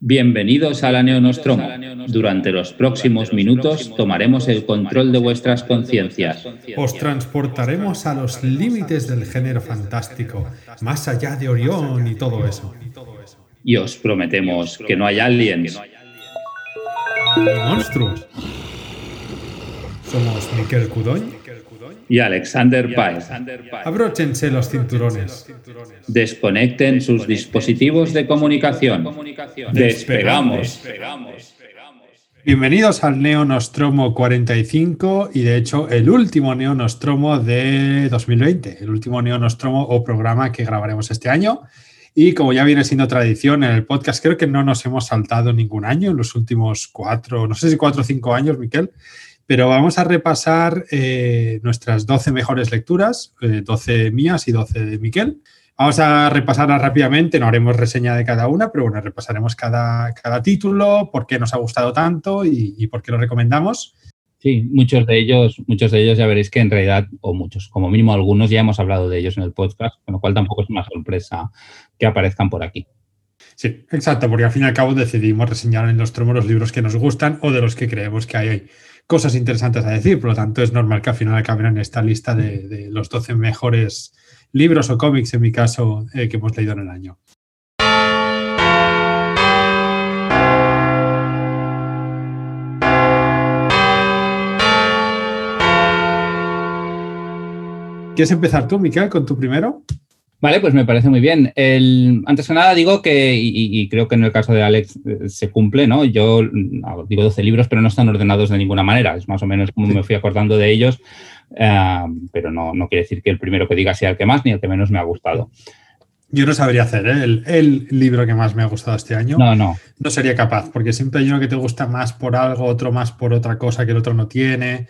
Bienvenidos a la Neonostromo. Durante los próximos minutos tomaremos el control de vuestras conciencias. Os transportaremos a los límites del género fantástico, más allá de Orión y todo eso. Y os prometemos que no hay aliens. Ni monstruos. Somos Miquel Cudoñ y Alexander Paez. Abróchense los cinturones. Desconecten sus dispositivos de comunicación. Despegamos. Bienvenidos al Neo Nostromo 45 y de hecho el último Neo Nostromo de 2020, el último Neo Nostromo o programa que grabaremos este año. Y como ya viene siendo tradición en el podcast, creo que no nos hemos saltado ningún año en los últimos cuatro, no sé si cuatro o cinco años, Miquel. Pero vamos a repasar eh, nuestras 12 mejores lecturas, 12 eh, mías y 12 de Miquel. Vamos a repasarlas rápidamente, no haremos reseña de cada una, pero bueno, repasaremos cada, cada título, por qué nos ha gustado tanto y, por qué lo recomendamos. Sí, muchos de ellos, muchos de ellos ya veréis que en realidad, o muchos, como mínimo algunos ya hemos hablado de ellos en el podcast, con lo cual tampoco es una sorpresa que aparezcan por aquí. Sí, exacto, porque al fin y al cabo decidimos reseñar en los tromos los libros que nos gustan o de los que creemos que hay cosas interesantes a decir. Por lo tanto, es normal que al final acaben en esta lista de, los 12 mejores libros o cómics, en mi caso, eh, que hemos leído en el año. ¿Quieres empezar tú, Miquel, con tu primero? Vale, pues me parece muy bien. antes que nada digo que, y, creo que en el caso de Alex eh, se cumple, ¿no? Yo mm, digo 12 libros, pero no están ordenados de ninguna manera. Es más o menos como me fui acordando de ellos, eh, pero no, quiere decir que el primero que diga sea el que más ni el que menos me ha gustado. Yo no sabría hacer ¿eh? el, libro que más me ha gustado este año. No, no. No sería capaz, porque siempre hay uno que te gusta más por algo, otro más por otra cosa que el otro no tiene.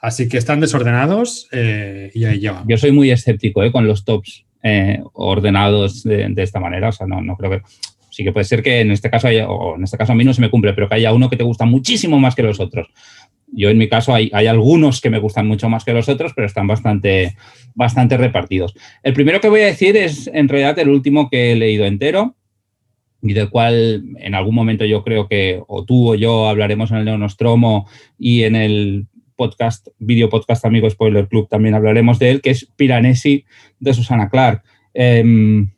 Así que están desordenados y ahí llevamos. Yo soy muy escéptico con los tops eh, ordenados de, esta manera. O sea, no, no, creo que. Sí que puede ser que en este caso o en este caso a mí no se me cumple, pero que haya uno que te gusta muchísimo más que los otros. Yo en mi caso hay, hay algunos que me gustan mucho más que los otros, pero están bastante, bastante repartidos. El primero que voy a decir es en realidad el último que he leído entero y del cual en algún momento yo creo que o tú o yo hablaremos en el Neonostromo y en el podcast, video podcast amigo Spoiler Club, también hablaremos de él, que es Piranesi de Susana Clark. Em,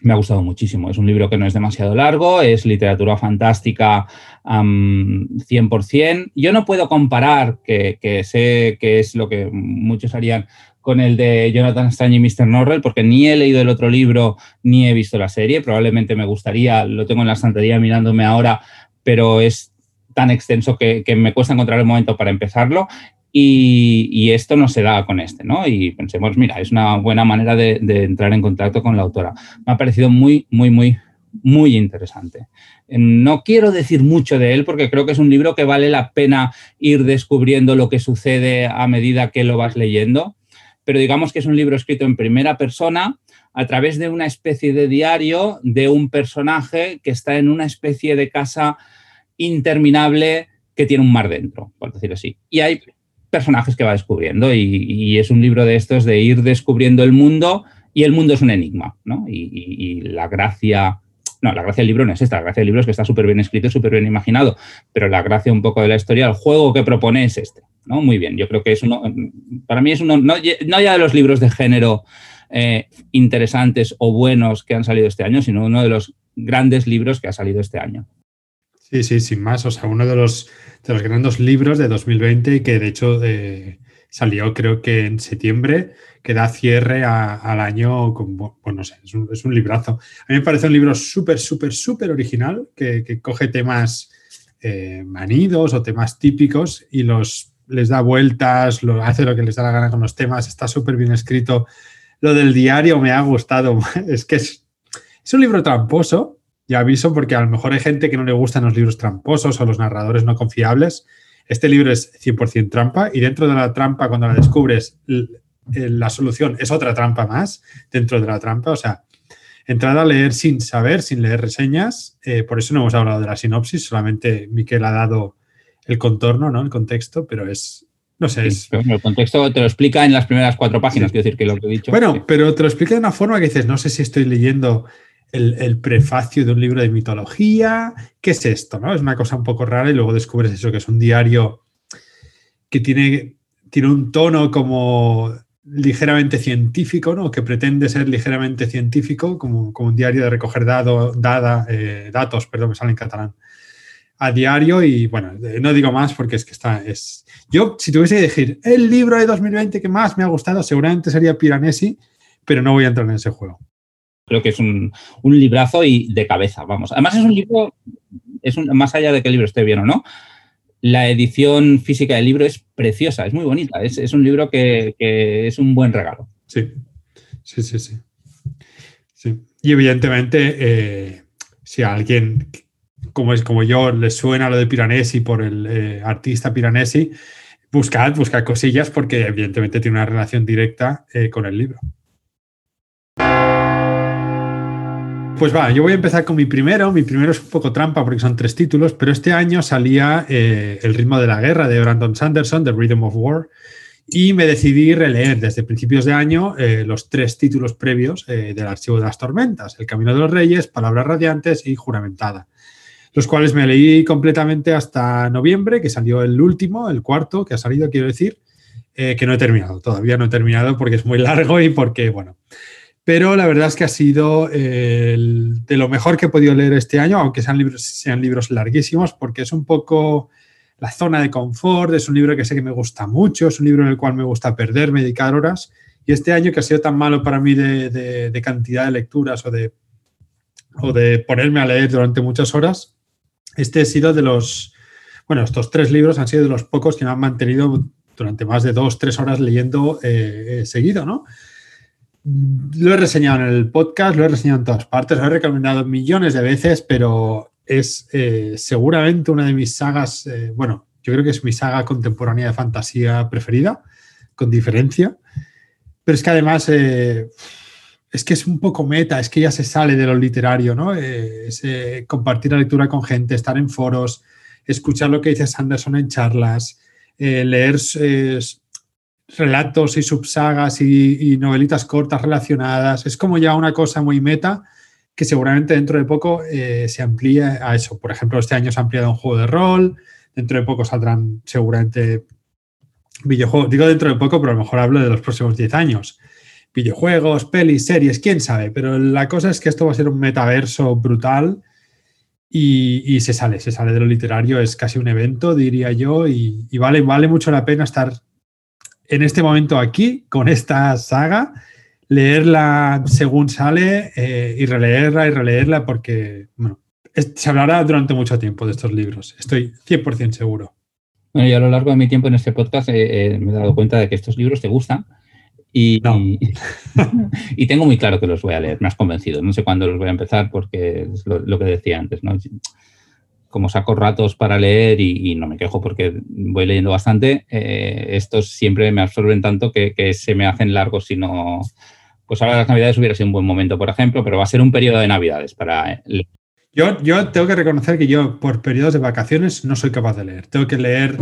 me ha gustado muchísimo. Es un libro que no es demasiado largo, es literatura fantástica 100%. Yo no puedo comparar, que, sé que es lo que muchos harían, con el de Jonathan Strange y Mr. Norrell, porque ni he leído el otro libro ni he visto la serie. Probablemente me gustaría, lo tengo en la estantería mirándome ahora, pero es tan extenso que, me cuesta encontrar el momento para empezarlo. Y, esto no se da con este, ¿no? Y pensemos, mira, es una buena manera de, entrar en contacto con la autora. Me ha parecido muy, muy, muy, muy interesante. No quiero decir mucho de él porque creo que es un libro que vale la pena ir descubriendo lo que sucede a medida que lo vas leyendo, pero digamos que es un libro escrito en primera persona a través de una especie de diario de un personaje que está en una especie de casa interminable que tiene un mar dentro, por decirlo así. Y hay personajes que va descubriendo y, es un libro de estos de ir descubriendo el mundo y el mundo es un enigma, ¿no? Y, la gracia, no, la gracia del libro no es esta, la gracia del libro es que está súper bien escrito, súper bien imaginado, pero la gracia un poco de la historia, el juego que propone es este, ¿no? Muy bien, yo creo que es uno, para mí es uno, no, ya de los libros de género eh, interesantes o buenos que han salido este año, sino uno de los grandes libros que ha salido este año. Sí, sí, sin más. O sea, uno de los, de los grandes libros de 2020 y que de hecho eh, salió creo que en septiembre, que da cierre al año con, bueno, no sé, es un, es un, librazo. A mí me parece un libro súper, súper, súper original, que, coge temas eh, manidos o temas típicos y los les da vueltas, lo, hace lo que les da la gana con los temas, está súper bien escrito. Lo del diario me ha gustado, es que es, es un libro tramposo, y aviso porque a lo mejor hay gente que no le gustan los libros tramposos o los narradores no confiables. Este libro es 100% trampa y dentro de la trampa, cuando la descubres, la solución es otra trampa más dentro de la trampa. O sea, entrar a leer sin saber, sin leer reseñas. Eh, por eso no hemos hablado de la sinopsis, solamente Miquel ha dado el contorno, ¿no? El contexto, pero es, no sé. Es... el contexto te lo explica en las primeras cuatro páginas, quiero decir que lo que he dicho. Bueno, pero te lo explica de una forma que dices, no sé si estoy leyendo el, prefacio de un libro de mitología. ¿Qué es esto? ¿no? Es una cosa un poco rara y luego descubres eso, que es un diario que tiene, tiene un tono como ligeramente científico, ¿no? que pretende ser ligeramente científico, como, como un diario de recoger dado, dada, eh, datos, perdón, me sale en catalán, a diario y bueno, no digo más porque es que está, es... Yo, si tuviese que decir el libro de 2020 que más me ha gustado, seguramente sería Piranesi, pero no voy a entrar en ese juego. Creo que es un, un librazo y de cabeza, vamos. Además es un libro, es un, más allá de que el libro esté bien o no, la edición física del libro es preciosa, es muy bonita, es, un libro que, es un buen regalo. Sí, sí, sí, sí. Y evidentemente, eh, si a alguien como es como yo le suena lo de Piranesi por el eh, artista Piranesi, buscad, buscad cosillas porque evidentemente tiene una relación directa eh, con el libro. Pues va, yo voy a empezar con mi primero. Mi primero es un poco trampa porque son tres títulos, pero este año salía eh, El ritmo de la guerra de Brandon Sanderson, The Rhythm of War, y me decidí releer desde principios de año eh, los tres títulos previos eh, del Archivo de las Tormentas, El Camino de los Reyes, Palabras Radiantes y Juramentada, los cuales me leí completamente hasta noviembre, que salió el último, el cuarto, que ha salido, quiero decir, que no he terminado, todavía no he terminado porque es muy largo y porque, bueno, pero la verdad es que ha sido eh, de lo mejor que he podido leer este año, aunque sean libros, sean libros larguísimos, porque es un poco la zona de confort, es un libro que sé que me gusta mucho, es un libro en el cual me gusta perderme, dedicar horas, y este año que ha sido tan malo para mí de, cantidad de lecturas o de, o de ponerme a leer durante muchas horas, este ha sido de los, bueno, estos tres libros han sido de los pocos que me han mantenido durante más de dos, tres horas leyendo eh, eh, seguido, ¿no? Lo he reseñado en el podcast, lo he reseñado en todas partes, lo he recomendado millones de veces, pero es eh, seguramente una de mis sagas, eh, bueno, yo creo que es mi saga contemporánea de fantasía preferida, con diferencia. Pero es que además eh, es que es un poco meta, es que ya se sale de lo literario, ¿no? compartir la lectura con gente, estar en foros, escuchar lo que dice Sanderson en charlas, leer relatos y subsagas y, novelitas cortas relacionadas. Es como ya una cosa muy meta que seguramente dentro de poco eh, se amplíe a eso. Por ejemplo, este año se ha ampliado un juego de rol, dentro de poco saldrán seguramente videojuegos, digo dentro de poco, pero a lo mejor hablo de los próximos 10 años. Videojuegos, pelis, series, quién sabe, pero la cosa es que esto va a ser un metaverso brutal y, se sale, se sale de lo literario, es casi un evento, diría yo, y, y vale mucho la pena estar en este momento aquí, con esta saga, leerla según sale eh, y releerla y releerla porque, bueno, se hablará durante mucho tiempo de estos libros, estoy 100% seguro. Bueno, y a lo largo de mi tiempo en este podcast eh, eh, me he dado cuenta de que estos libros te gustan y, y, tengo muy claro que los voy a leer, me has convencido. No sé cuándo los voy a empezar porque es lo, lo que decía antes, ¿no? Como saco ratos para leer y, no me quejo porque voy leyendo bastante, eh, estos siempre me absorben tanto que, se me hacen largos si no... Pues ahora las navidades hubiera sido un buen momento, por ejemplo, pero va a ser un periodo de navidades para... Yo, yo tengo que reconocer que yo por periodos de vacaciones no soy capaz de leer. Tengo que leer...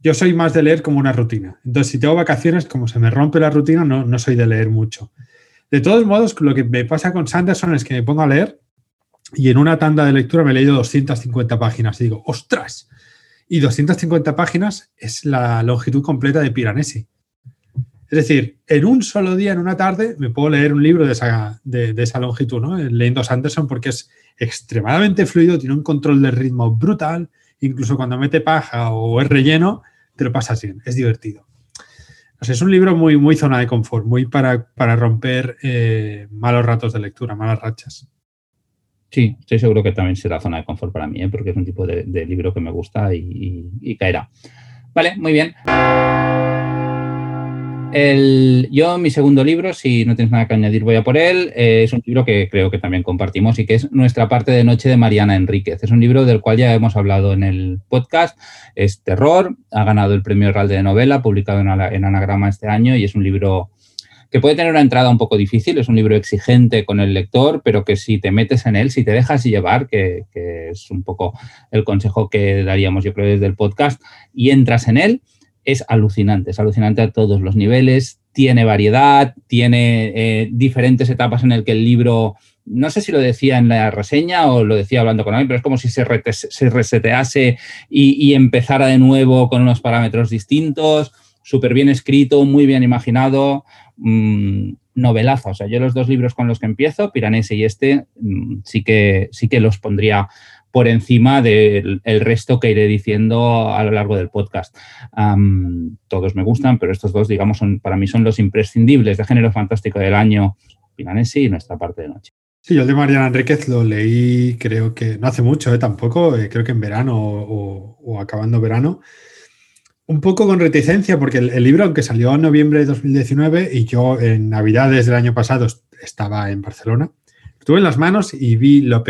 Yo soy más de leer como una rutina. Entonces, si tengo vacaciones, como se me rompe la rutina, no, no soy de leer mucho. De todos modos, lo que me pasa con Sanderson es que me pongo a leer y en una tanda de lectura me he leído 250 páginas y digo, ¡ostras! Y 250 páginas es la longitud completa de Piranesi. Es decir, en un solo día, en una tarde, me puedo leer un libro de esa, de, esa longitud, ¿no? Leyendo Sanderson porque es extremadamente fluido, tiene un control de ritmo brutal, incluso cuando mete paja o es relleno, te lo pasas bien, es divertido. es un libro muy, muy zona de confort, muy para, para romper eh, malos ratos de lectura, malas rachas. Sí, estoy seguro que también será zona de confort para mí, ¿eh? porque es un tipo de, libro que me gusta y, caerá. Vale, muy bien. yo, mi segundo libro, si no tienes nada que añadir, voy a por él. Eh, es un libro que creo que también compartimos y que es Nuestra parte de noche de Mariana Enríquez. Es un libro del cual ya hemos hablado en el podcast. Es terror, ha ganado el premio Real de novela, publicado en, en Anagrama este año y es un libro que puede tener una entrada un poco difícil, es un libro exigente con el lector, pero que si te metes en él, si te dejas llevar, que, es un poco el consejo que daríamos yo creo desde el podcast, y entras en él, es alucinante, es alucinante a todos los niveles, tiene variedad, tiene eh, diferentes etapas en el que el libro no sé si lo decía en la reseña o lo decía hablando con alguien, pero es como si se, resetease y, empezara de nuevo con unos parámetros distintos, súper bien escrito, muy bien imaginado, mm, novelazo. O sea, yo los dos libros con los que empiezo, Piranesi y este, mm, sí, que, sí que los pondría por encima del resto que iré diciendo a lo largo del podcast. todos me gustan, pero estos dos, digamos, son, para mí son los imprescindibles de género fantástico del año, Piranesi y Nuestra parte de noche. Sí, yo el de Mariana Enríquez lo leí, creo que no hace mucho, ¿eh? tampoco, eh, creo que en verano o, acabando verano. Un poco con reticencia, porque el, libro, aunque salió en noviembre de 2019 y yo en Navidades del año pasado estaba en Barcelona, Estuve en las manos y vi la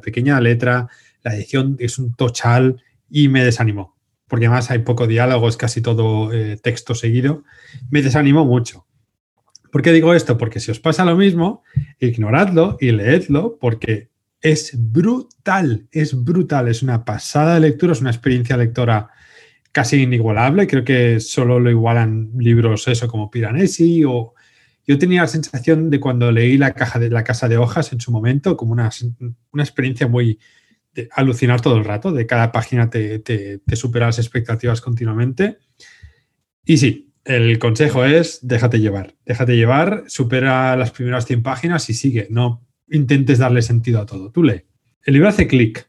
pequeña letra, la edición es un tochal y me desanimó, porque además hay poco diálogo, es casi todo eh, texto seguido. Me desanimó mucho. ¿Por qué digo esto? Porque si os pasa lo mismo, ignoradlo y leedlo porque es brutal, es brutal, es una pasada de lectura, es una experiencia lectora casi inigualable. Creo que solo lo igualan libros eso como Piranesi o yo tenía la sensación de cuando leí la, caja de, la casa de hojas en su momento, como una, una experiencia muy de alucinar todo el rato, de cada página te, te, supera las expectativas continuamente. Y sí, el consejo es déjate llevar, déjate llevar, supera las primeras 100 páginas y sigue, no intentes darle sentido a todo, tú lee. El libro hace clic.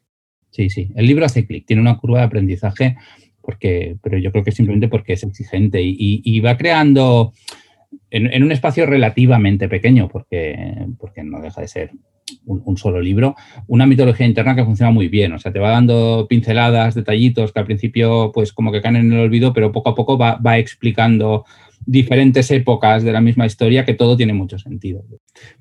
Sí, sí, el libro hace clic, tiene una curva de aprendizaje, porque, pero yo creo que simplemente porque es exigente y va creando en, un espacio relativamente pequeño, porque, porque no deja de ser un, solo libro, una mitología interna que funciona muy bien. O sea, te va dando pinceladas, detallitos que al principio, pues como que caen en el olvido, pero poco a poco va, va explicando diferentes épocas de la misma historia que todo tiene mucho sentido.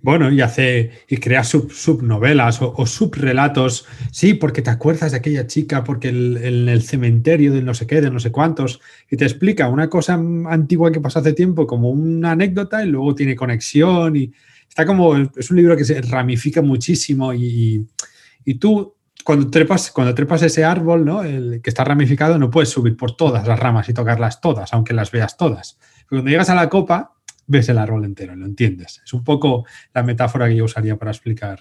Bueno, y hace y crea sub, subnovelas o, o, subrelatos, sí, porque te acuerdas de aquella chica, porque el, en el cementerio de no sé qué, de no sé cuántos, y te explica una cosa antigua que pasó hace tiempo como una anécdota y luego tiene conexión y está como, es un libro que se ramifica muchísimo y, y tú cuando trepas, cuando trepas ese árbol, ¿no? El que está ramificado, no puedes subir por todas las ramas y tocarlas todas, aunque las veas todas cuando llegas a la copa, ves el árbol entero, lo entiendes. Es un poco la metáfora que yo usaría para explicar.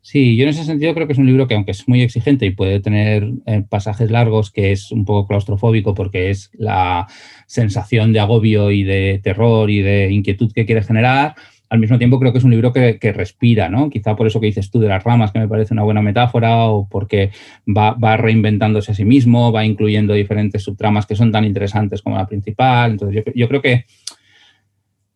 Sí, yo en ese sentido creo que es un libro que aunque es muy exigente y puede tener eh, pasajes largos, que es un poco claustrofóbico porque es la sensación de agobio y de terror y de inquietud que quiere generar, al mismo tiempo creo que es un libro que, respira, ¿no? Quizá por eso que dices tú de las ramas, que me parece una buena metáfora, o porque va, reinventándose a sí mismo, va incluyendo diferentes subtramas que son tan interesantes como la principal. Entonces, yo, creo que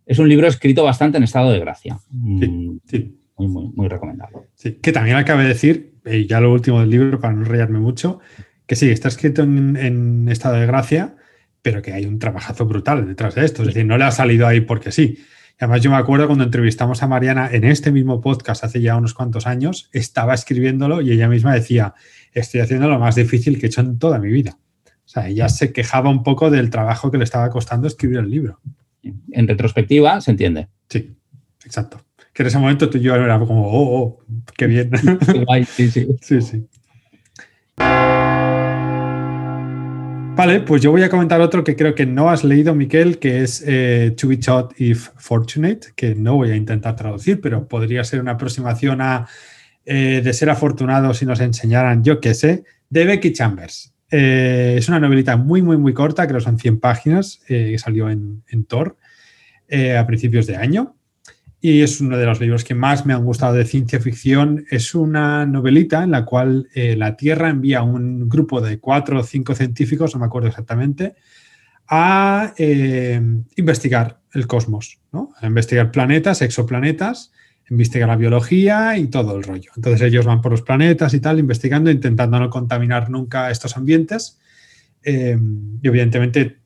es un libro escrito bastante en estado de gracia. Sí, sí. Muy, muy, muy recomendable. Sí, que también acabe de decir, y ya lo último del libro, para no rayarme mucho, que sí, está escrito en, en estado de gracia, pero que hay un trabajazo brutal detrás de esto. Es decir, no le ha salido ahí porque sí además yo me acuerdo cuando entrevistamos a Mariana en este mismo podcast hace ya unos cuantos años, estaba escribiéndolo y ella misma decía, estoy haciendo lo más difícil que he hecho en toda mi vida. O sea, ella se quejaba un poco del trabajo que le estaba costando escribir el libro. En retrospectiva, se entiende. Sí, exacto. Que en ese momento tú y yo era como, oh, oh qué bien. sí, sí. sí, sí. Vale, pues yo voy a comentar otro que creo que no has leído, Miquel, que es eh, To Be Taught If Fortunate, que no voy a intentar traducir, pero podría ser una aproximación a eh, de ser afortunado si nos enseñaran, yo qué sé, de Becky Chambers. Eh, es una novelita muy, muy, muy corta, creo que son 100 páginas, que salió en, en Tor a principios de año y es uno de los libros que más me han gustado de ciencia ficción. Es una novelita en la cual eh, la Tierra envía un grupo de cuatro o cinco científicos, no me acuerdo exactamente, a eh, investigar el cosmos, ¿no? a investigar planetas, exoplanetas, investigar la biología y todo el rollo. Entonces ellos van por los planetas y tal, investigando, intentando no contaminar nunca estos ambientes. Eh, y evidentemente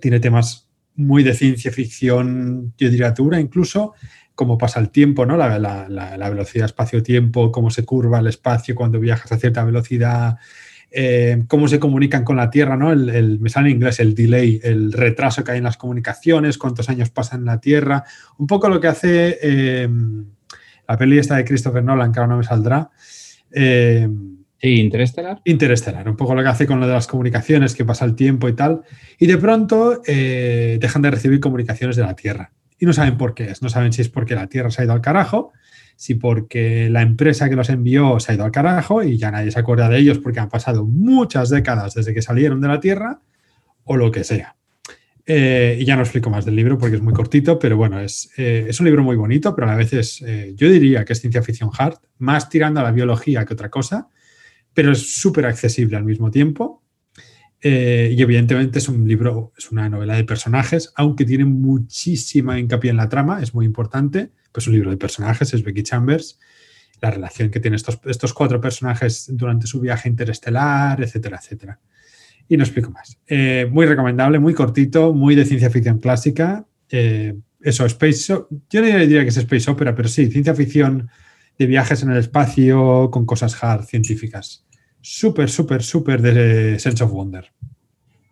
tiene temas muy de ciencia ficción, yo diría incluso, cómo pasa el tiempo, ¿no? La, la, velocidad espacio-tiempo, cómo se curva el espacio cuando viajas a cierta velocidad, eh, cómo se comunican con la Tierra, ¿no? El, me sale en inglés el delay, el retraso que hay en las comunicaciones, cuántos años pasan en la Tierra, un poco lo que hace eh, la peli esta de Christopher Nolan, que ahora no me saldrá. Eh, sí, Interestelar. Interestelar, un poco lo que hace con lo de las comunicaciones, que pasa el tiempo y tal. Y de pronto dejan de recibir comunicaciones de la Tiera y no saben por qué es. No saben si es porque la Tierra se ha ido al carajo si porque la empresa que los envió se ha ido al carajo y ya nadie se acuerda de ellos porque han pasado muchas décadas desde que salieron de la Tierra, o lo que sea. Eh, y ya no explico más del libro porque es muy cortito, pero bueno, es, eh, es un libro muy bonito, pero a veces yo diría que es ciencia ficción hard, más tirando a la biología que otra cosa, pero es súper accesible al mismo tiempo. Y evidentemente es un libro, es una novela de personajes, aunque tiene muchísima hincapié en la trama, es muy importante pues un libro de personajes, es Becky Chambers, la relación que tienen estos, estos cuatro personajes durante su viaje interestelar, etcétera, etcétera. Y no explico más. Eh, muy recomendable, muy cortito, muy de ciencia ficción clásica. Eh, eso, Space, yo no diría que es Space Opera, pero sí, ciencia ficción de viajes en el espacio con cosas hard, científicas. Súper, súper, súper de Sense of Wonder.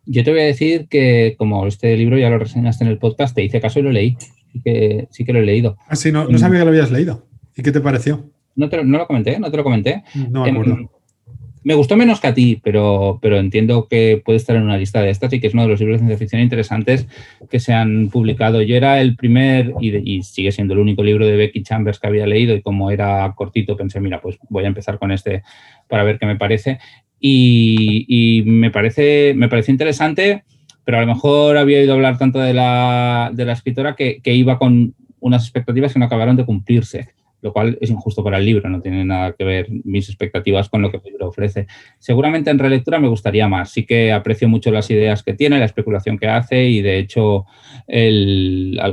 Yo te voy a decir que como este libro ya lo reseñaste en el podcast, te hice caso y lo leí sí que, sí que lo he leído. Ah, sí, no, no sabía que lo habías leído. ¿Y qué te pareció? No, te, no lo comenté, no te lo comenté. No me em, acuerdo. Me gustó menos que a ti, pero, pero entiendo que puede estar en una lista de estas y que es uno de los libros de ciencia ficción interesantes que se han publicado. Yo era el primer, y, y, sigue siendo el único libro de Becky Chambers que había leído, y como era cortito, pensé, mira, pues voy a empezar con este para ver qué me parece. Y, y me, parece, me parece interesante pero a lo mejor había oído hablar tanto de la, de la escritora que, que, iba con unas expectativas que no acabaron de cumplirse, lo cual es injusto para el libro, no tiene nada que ver mis expectativas con lo que el libro ofrece. Seguramente en relectura me gustaría más, sí que aprecio mucho las ideas que tiene, la especulación que hace y de hecho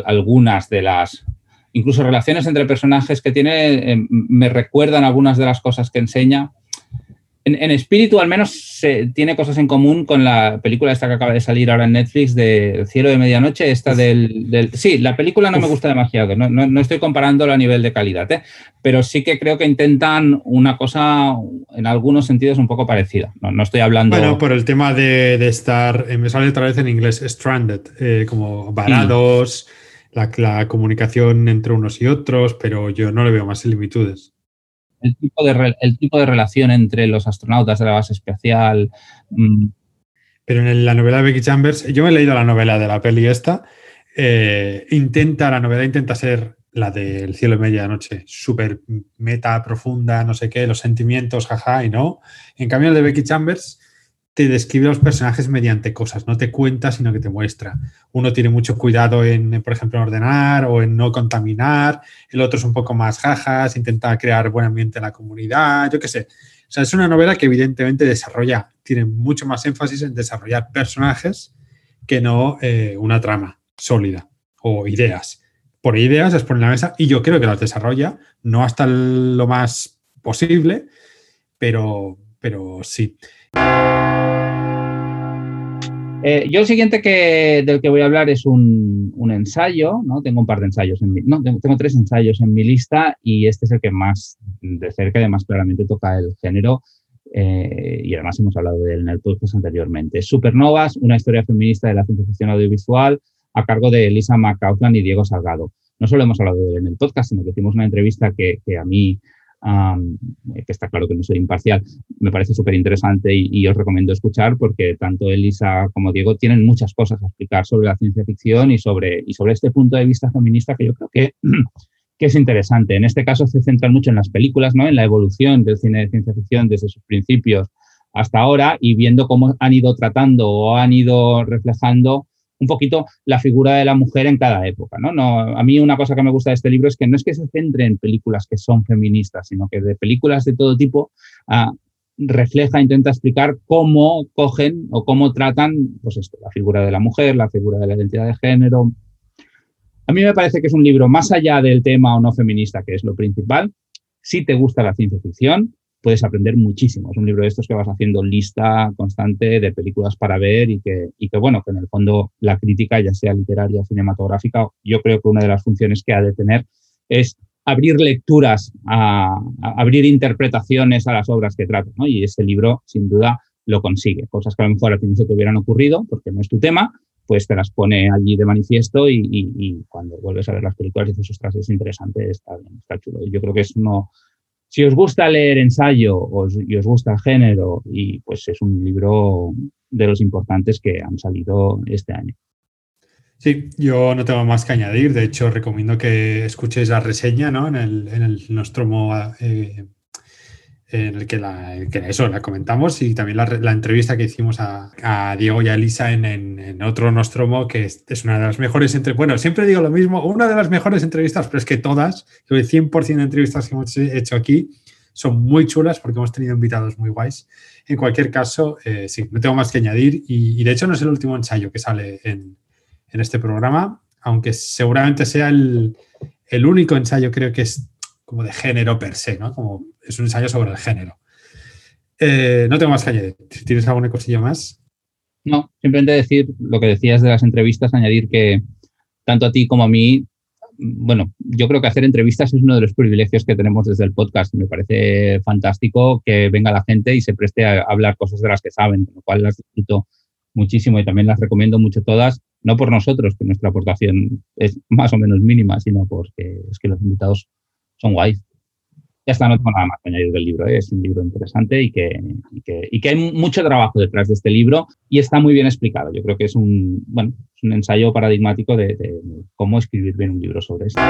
algunas de las incluso relaciones entre personajes que tiene eh, me recuerdan algunas de las cosas que enseña en, espíritu al menos se, tiene cosas en común con la película esta que acaba de salir ahora en Netflix de Cielo de Medianoche, esta del... sí, la película no me gusta demasiado, no, no, estoy comparándolo a nivel de calidad, ¿eh? pero sí que creo que intentan una cosa en algunos sentidos un poco parecida. No, estoy hablando... Bueno, por el tema de, de estar, eh, me sale otra vez en inglés, stranded, eh, como varados, la, la comunicación entre unos y otros, pero yo no le veo más similitudes el tipo de, el tipo de relación entre los astronautas de la base espacial. Mm. Pero en la novela de Becky Chambers, yo me he leído la novela de la peli esta, eh, intenta, la novela intenta ser la del cielo de medianoche, súper meta, profunda, no sé qué, los sentimientos, jaja, y no. En cambio, el de Becky Chambers te describe a los personajes mediante cosas, no te cuenta, sino que te muestra. Uno tiene mucho cuidado en, por ejemplo, en ordenar o en no contaminar, el otro es un poco más jajas, intenta crear buen ambiente en la comunidad, yo qué sé. O sea, es una novela que evidentemente desarrolla, tiene mucho más énfasis en desarrollar personajes que no eh, una trama sólida o ideas. Por ideas las pone en la mesa y yo creo que las desarrolla, no hasta lo más posible, pero, pero sí. Eh, yo el siguiente que, del que voy a hablar es un, un ensayo, ¿no? Tengo un par de ensayos, en mi, no, tengo, tres ensayos en mi lista y este es el que más de cerca y más claramente toca el género eh, y además hemos hablado de él en el podcast anteriormente. Supernovas, una historia feminista de la ciencia ficción audiovisual a cargo de Elisa McCausland y Diego Salgado. No solo hemos hablado de él en el podcast, sino que hicimos una entrevista que a mí que está claro que no soy imparcial, me parece súper interesante y, os recomiendo escuchar porque tanto Elisa como Diego tienen muchas cosas a explicar sobre la ciencia ficción y sobre, y sobre este punto de vista feminista que yo creo que, que es interesante. En este caso se centran mucho en las películas, ¿no? en la evolución del cine de ciencia ficción desde sus principios hasta ahora y viendo cómo han ido tratando o han ido reflejando un poquito la figura de la mujer en cada época. ¿no? No, a mí una cosa que me gusta de este libro es que no es que se centre en películas que son feministas, sino que de películas de todo tipo ah, refleja, intenta explicar cómo cogen o cómo tratan pues esto, la figura de la mujer, la figura de la identidad de género. A mí me parece que es un libro más allá del tema o no feminista, que es lo principal. Si te gusta la ciencia ficción, puedes aprender muchísimo. Es un libro de estos que vas haciendo lista constante de películas para ver y que, y que, bueno, que en el fondo la crítica, ya sea literaria o cinematográfica, yo creo que una de las funciones que ha de tener es abrir lecturas, a, abrir interpretaciones a las obras que trata. ¿no? Y este libro, sin duda, lo consigue. Cosas que a lo mejor a ti no se te hubieran ocurrido porque no es tu tema, pues te las pone allí de manifiesto y cuando vuelves a ver las películas dices, ostras, es interesante, está bien, está chulo. Yo creo que es uno si os gusta leer ensayo y os gusta el género, y pues es un libro de los importantes que han salido este año. Sí, yo no tengo más que añadir. De hecho, recomiendo que escuchéis la reseña ¿no? en, el, en el Nostromo eh, en el que, la, eso la comentamos y también la, entrevista que hicimos a, Diego y a Elisa en, otro Nostromo, que es, una de las mejores entre Bueno, siempre digo lo mismo, una de las mejores entrevistas, pero es que todas, el 100% de entrevistas que hemos hecho aquí son muy chulas porque hemos tenido invitados muy guays. En cualquier caso, eh, sí, no tengo más que añadir y, de hecho no es el último ensayo que sale en, este programa, aunque seguramente sea el, el único ensayo, creo que es como de género per se, ¿no? Como es un ensayo sobre el género. Eh, no tengo más que añadir. Tienes alguna cosilla más. No, simplemente decir lo que decías de las entrevistas, añadir que tanto a ti como a mí, bueno, yo creo que hacer entrevistas es uno de los privilegios que tenemos desde el podcast. Me parece fantástico que venga la gente y se preste a hablar cosas de las que saben, con lo cual las disfruto muchísimo y también las recomiendo mucho todas, no por nosotros, que nuestra aportación es más o menos mínima, sino porque es que los invitados son guays. Ya está, no tengo nada más que añadir del libro. ¿eh? Es un libro interesante y que, y que, hay mucho trabajo detrás de este libro y está muy bien explicado. Yo creo que es un, bueno, un ensayo paradigmático de, cómo escribir bien un libro sobre esto.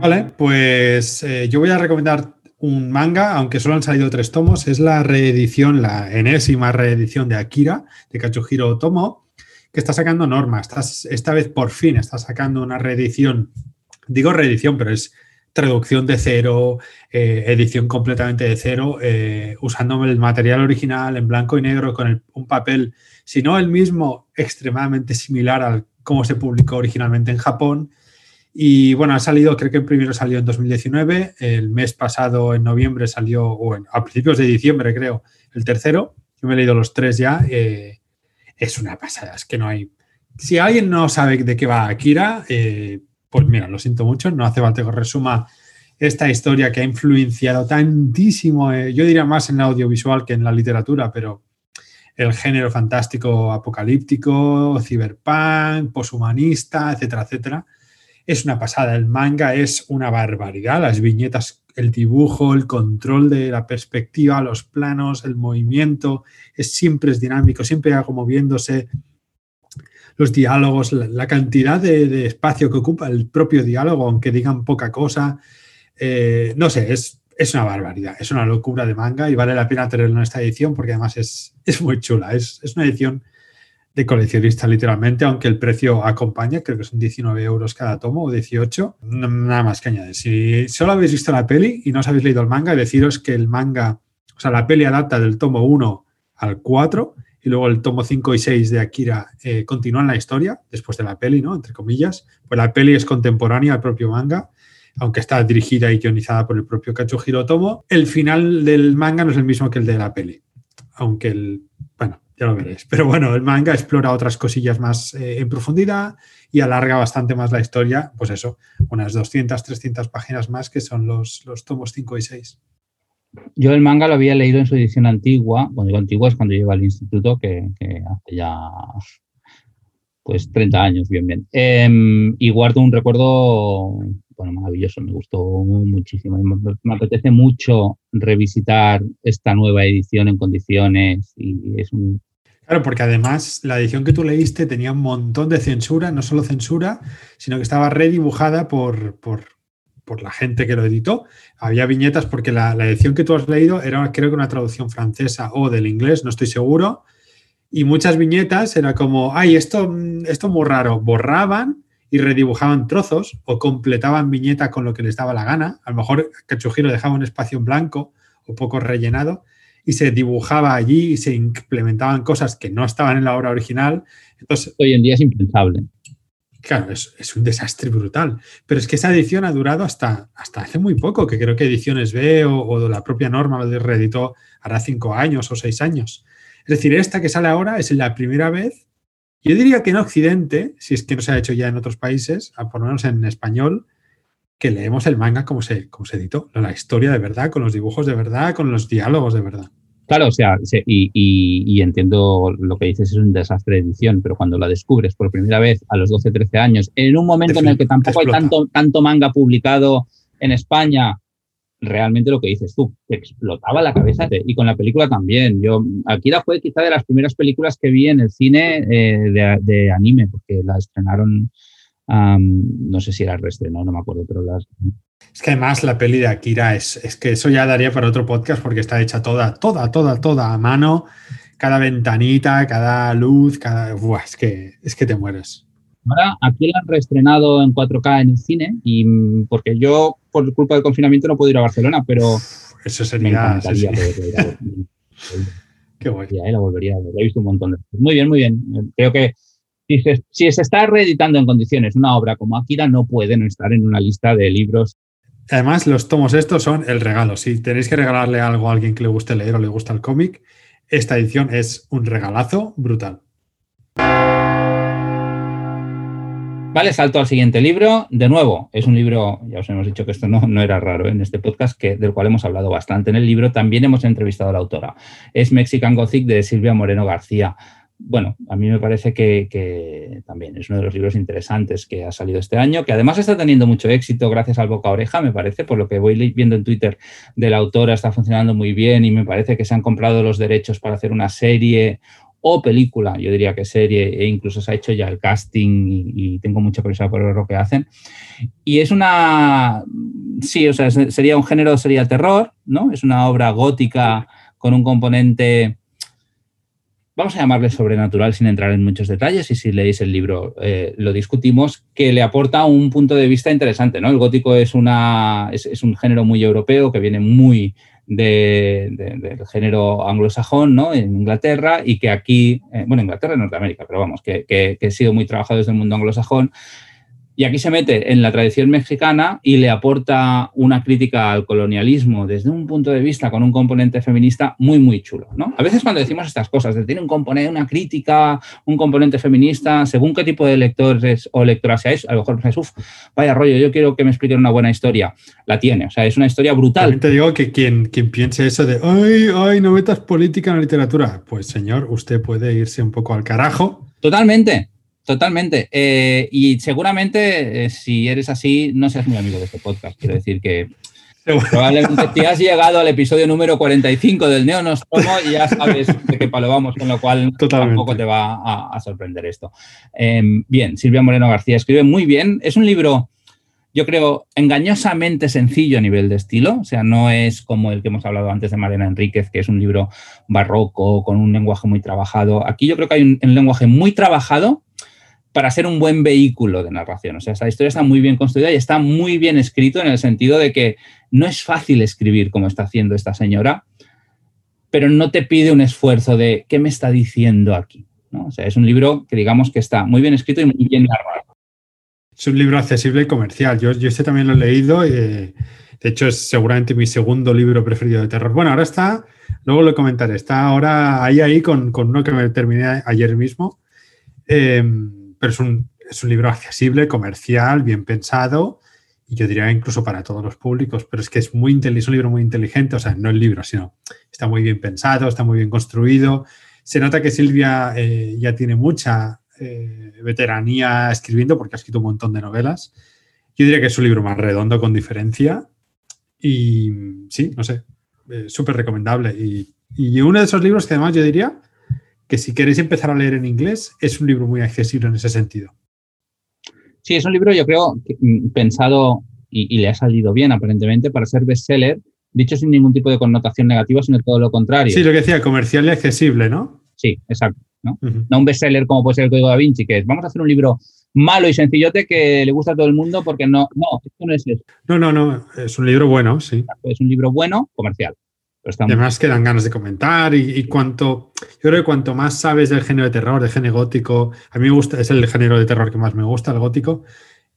Vale, pues eh, yo voy a recomendar un manga, aunque solo han salido tres tomos. Es la reedición, la enésima reedición de Akira, de Kachuhiro Otomo, que está sacando Norma. esta vez por fin está sacando una reedición digo reedición, pero es traducción de cero, eh, edición completamente de cero, eh, usando el material original en blanco y negro con un papel, si no el mismo, extremadamente similar al cómo se publicó originalmente en Japón. Y bueno, ha salido, creo que el primero salió en 2019, el mes pasado, en noviembre, salió, o a principios de diciembre, creo, el tercero. Yo me he leído los tres ya. Eh, es una pasada, es que no hay. Si alguien no sabe de qué va Akira, pues mira, lo siento mucho, no hace falta que resuma esta historia que ha influenciado tantísimo, eh, yo diría más en audiovisual que en la literatura, pero el género fantástico apocalíptico, ciberpunk, poshumanista, etcétera, etcétera. Es una pasada, el manga es una barbaridad, las viñetas, el dibujo, el control de la perspectiva, los planos, el movimiento, es siempre es dinámico, siempre algo moviéndose, los diálogos, la, cantidad de, espacio que ocupa el propio diálogo, aunque digan poca cosa. Eh, no sé, es, es, una barbaridad, es una locura de manga y vale la pena tenerlo en esta edición porque además es, es muy chula. Es, es, una edición de coleccionista literalmente, aunque el precio acompaña, creo que son 19 euros cada tomo o 18. nada más que añadir. Si solo habéis visto la peli y no os habéis leído el manga, deciros que el manga, o sea, la peli adapta del tomo 1 al 4 luego el tomo 5 y 6 de Akira eh, continúan la historia después de la peli, ¿no? Entre comillas. Pues la peli es contemporánea al propio manga, aunque está dirigida y guionizada por el propio Kachuhiro Tomo. El final del manga no es el mismo que el de la peli, aunque el, bueno, ya lo veréis. Pero bueno, el manga explora otras cosillas más eh, en profundidad y alarga bastante más la historia, pues eso, unas 200, 300 páginas más que son los, los tomos 5 y 6. Yo el manga lo había leído en su edición antigua, cuando digo antigua es cuando lleva al instituto, que, hace ya pues 30 años, bien, bien. Em, y guardo un recuerdo, bueno, maravilloso, me gustó muchísimo. Me, apetece mucho revisitar esta nueva edición en condiciones y es un... Claro, porque además la edición que tú leíste tenía un montón de censura, no solo censura, sino que estaba redibujada por, por por la gente que lo editó. Había viñetas porque la, edición que tú has leído era creo que una traducción francesa o del inglés, no estoy seguro. Y muchas viñetas era como, ay, esto, esto es muy raro. Borraban y redibujaban trozos o completaban viñeta con lo que les daba la gana. A lo mejor Cachujiro dejaba un espacio en blanco o poco rellenado y se dibujaba allí y se implementaban cosas que no estaban en la obra original. Entonces, Hoy en día es impensable. Claro, es, un desastre brutal. Pero es que esa edición ha durado hasta, hasta hace muy poco, que creo que Ediciones B o, la propia norma lo reeditó hará cinco años o seis años. Es decir, esta que sale ahora es la primera vez, yo diría que en Occidente, si es que no se ha hecho ya en otros países, por lo menos en español, que leemos el manga como se, como se editó, la historia de verdad, con los dibujos de verdad, con los diálogos de verdad. Claro, o sea, y, entiendo lo que dices, es un desastre de edición, pero cuando la descubres por primera vez a los 12, 13 años, en un momento en el que tampoco hay tanto, tanto manga publicado en España, realmente lo que dices tú, te explotaba la cabeza y con la película también. Yo, Akira fue quizá de las primeras películas que vi en el cine eh, de, anime, porque la estrenaron, no sé si era reestreno, no me acuerdo, pero las... Es que además la peli de Akira es, es que eso ya daría para otro podcast porque está hecha toda, toda, toda, toda a mano, cada ventanita, cada luz, cada... es, que, es que te mueres. Ahora, aquí la han reestrenado en 4K en el cine y mm, porque yo, por culpa del confinamiento, no puedo ir a Barcelona, pero eso sería... Qué guay. Ya, la volvería a ver. He visto un montón de Muy bien, muy bien. Creo que si se, si se está reeditando en condiciones una obra como Akira, no puede no estar en una lista de libros Además, los tomos estos son el regalo. Si tenéis que regalarle algo a alguien que le guste leer o le gusta el cómic, esta edición es un regalazo brutal. Vale, salto al siguiente libro. De nuevo, es un libro, ya os hemos dicho que esto no, no era raro en este podcast, que, del cual hemos hablado bastante en el libro. También hemos entrevistado a la autora. Es Mexican Gothic de Silvia Moreno García. Bueno, a mí me parece que, también es uno de los libros interesantes que ha salido este año, que además está teniendo mucho éxito gracias al boca oreja, me parece, por lo que voy viendo en Twitter de la autora, está funcionando muy bien y me parece que se han comprado los derechos para hacer una serie o película, yo diría que serie, e incluso se ha hecho ya el casting y, tengo mucha curiosidad por ver lo que hacen. Y es una, sí, o sea, sería un género, sería terror, ¿no? Es una obra gótica con un componente, vamos a llamarle sobrenatural sin entrar en muchos detalles y si leéis el libro eh, lo discutimos, que le aporta un punto de vista interesante, ¿no? El gótico es, una, es un género muy europeo que viene muy del género anglosajón ¿no? en Inglaterra y que aquí, eh, bueno, Inglaterra y Norteamérica, pero vamos, que, que, que, ha sido muy trabajado desde el mundo anglosajón y aquí se mete en la tradición mexicana y le aporta una crítica al colonialismo desde un punto de vista con un componente feminista muy, muy chulo. ¿no? A veces cuando decimos estas cosas, de tiene un componente, una crítica, un componente feminista, según qué tipo de lectores o lectoras seáis, a lo mejor pensáis, uff, vaya rollo, yo quiero que me expliquen una buena historia. La tiene, o sea, es una historia brutal. También te digo que quien, quien piense eso de, ay, ay, no metas política en la literatura, pues señor, usted puede irse un poco al carajo. Totalmente. Totalmente. Eh, y seguramente, eh, si eres así, no seas muy amigo de este podcast. Quiero decir que probablemente si has llegado al episodio número 45 del Neonostromo y ya sabes de qué palo vamos, con lo cual tampoco te va a, sorprender esto. Em, bien, Silvia Moreno García escribe muy bien. Es un libro, yo creo, engañosamente sencillo a nivel de estilo. O sea, no es como el que hemos hablado antes de Mariana Enríquez, que es un libro barroco, con un lenguaje muy trabajado. Aquí yo creo que hay un lenguaje muy trabajado para ser un buen vehículo de narración. O sea, esta historia está muy bien construida y está muy bien escrito en el sentido de que no es fácil escribir como está haciendo esta señora, pero no te pide un esfuerzo de qué me está diciendo aquí. O sea, es un libro que digamos que está muy bien escrito y muy bien narrado. Es un libro accesible y comercial. Yo, yo este también lo he leído. de hecho, es seguramente mi segundo libro preferido de terror. Bueno, ahora está, luego lo comentaré, está ahora ahí, ahí con, con uno que me terminé ayer mismo. Eh, pero es un, es un libro accesible, comercial, bien pensado y yo diría incluso para todos los públicos, pero es que es, muy, es un libro muy inteligente, o sea, no el libro, sino está muy bien pensado, está muy bien construido. Se nota que Silvia eh, ya tiene mucha eh, veteranía escribiendo porque ha escrito un montón de novelas. Yo diría que es un libro más redondo con diferencia y sí, no sé, eh, súper recomendable. Y, y uno de esos libros que además yo diría que si queréis empezar a leer en inglés, es un libro muy accesible en ese sentido. Sí, es un libro, yo creo, mm, pensado y, le ha salido bien aparentemente para ser bestseller, dicho sin ningún tipo de connotación negativa, sino todo lo contrario. Sí, lo que decía, comercial y accesible, ¿no? Sí, exacto. ¿no? no un bestseller como puede ser el Código da Vinci, que es vamos a hacer un libro malo y sencillote que le gusta a todo el mundo porque no, no, esto no es eso. No, no, no, es un libro bueno, sí. Es un libro bueno, comercial. Además que dan ganas de comentar y, cuanto, yo creo que cuanto más sabes del género de terror, del género gótico, a mí me gusta, es el género de terror que más me gusta, el gótico,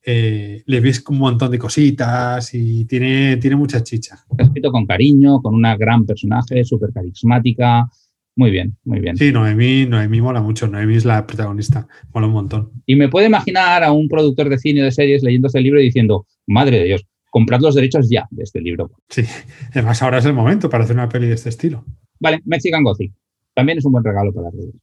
eh, le ves un montón de cositas y tiene, tiene mucha chicha. Escrito con cariño, con una gran personaje, súper carismática. Muy bien, muy bien. Sí, Noemí, Noemí mola mucho. Noemí es la protagonista, mola un montón. Y me puedo imaginar a un productor de cine o de series leyendo este libro y diciendo, madre de Dios, comprad los derechos ya de este libro. Sí, además ahora es el momento para hacer una peli de este estilo. Vale, Mexican Gothic. También es un buen regalo para redes.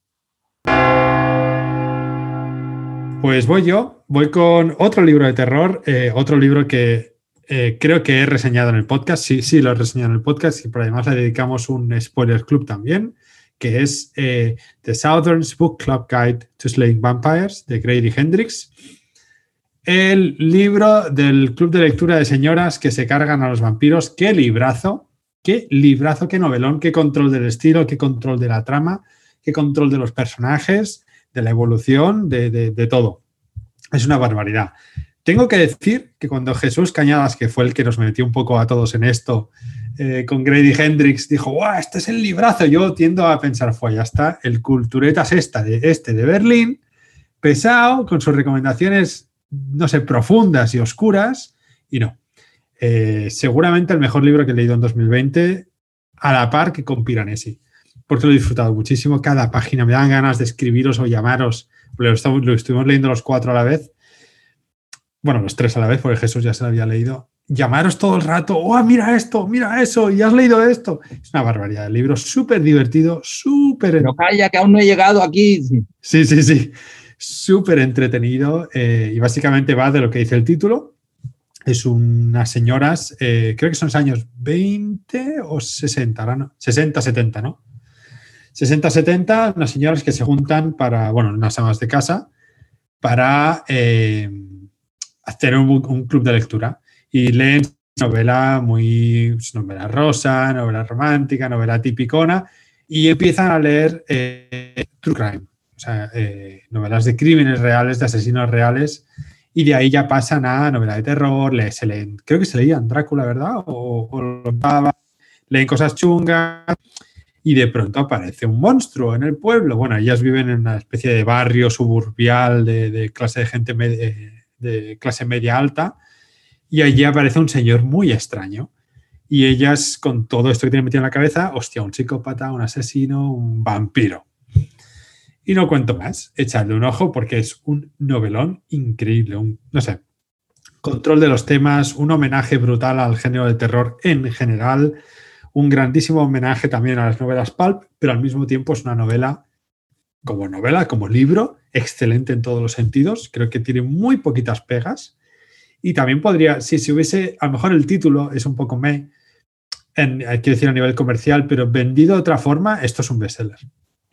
Pues voy yo, voy con otro libro de terror, eh, otro libro que eh, creo que he reseñado en el podcast, sí, sí, lo he reseñado en el podcast y por además le dedicamos un spoiler club también, que es eh, The Southern's Book Club Guide to Slaying Vampires de Grady Hendrix. El libro del club de lectura de señoras que se cargan a los vampiros. ¡Qué librazo! ¡Qué librazo! ¡Qué novelón! ¡Qué control del estilo! ¡Qué control de la trama! ¡Qué control de los personajes! De la evolución, de, todo. Es una barbaridad. Tengo que decir que cuando Jesús Cañadas, que fue el que nos metió un poco a todos en esto, eh, con Grady Hendrix, dijo, ¡guau! Este es el librazo. Yo tiendo a pensar, fue, ya está, el culturetas esta de este de Berlín, pesado, con sus recomendaciones, no sé, profundas y oscuras, y no. Eh, seguramente el mejor libro que he leído en 2020, a la par que con Piranesi, porque lo he disfrutado muchísimo. Cada página me dan ganas de escribiros o llamaros. Lo, lo estuvimos leyendo los cuatro a la vez bueno, los tres a la vez, porque Jesús ya se lo había leído, llamaros todo el rato, ¡oh, mira esto, mira eso! ¿Y has leído esto? Es una barbaridad. El libro súper divertido, súper... Pero calla, que aún no he llegado aquí. Sí, sí, sí. Súper entretenido eh, y básicamente va de lo que dice el título. Es unas señoras, eh, creo que son los años 20 o 60, ¿no? 60, 70, ¿no? 60, 70, unas señoras que se juntan para, bueno, unas amas de casa, para... Eh, hacer un, club de lectura y leen novela muy, pues, novela rosa, novela romántica, novela tipicona y empiezan a leer true crime, o sea, eh, novelas de crímenes reales, de asesinos reales y de ahí ya pasan a novela de terror, se leen, creo que se leían Drácula, ¿verdad? O, o leen cosas chungas y de pronto aparece un monstruo en el pueblo. Bueno, ellas viven en una especie de barrio suburbial de, de clase de gente media de clase media alta, y allí aparece un señor muy extraño. Y ellas, con todo esto que tienen metido en la cabeza, hostia, un psicópata, un asesino, un vampiro. Y no cuento más, echadle un ojo porque es un novelón increíble, un, no sé, control de los temas, un homenaje brutal al género de terror en general, un grandísimo homenaje también a las novelas pulp, pero al mismo tiempo es una novela como novela, como libro, excelente en todos los sentidos. Creo que tiene muy poquitas pegas. Y también podría, si se hubiese, a lo mejor el título es un poco me, que decir a nivel comercial, pero vendido de otra forma, esto es un bestseller.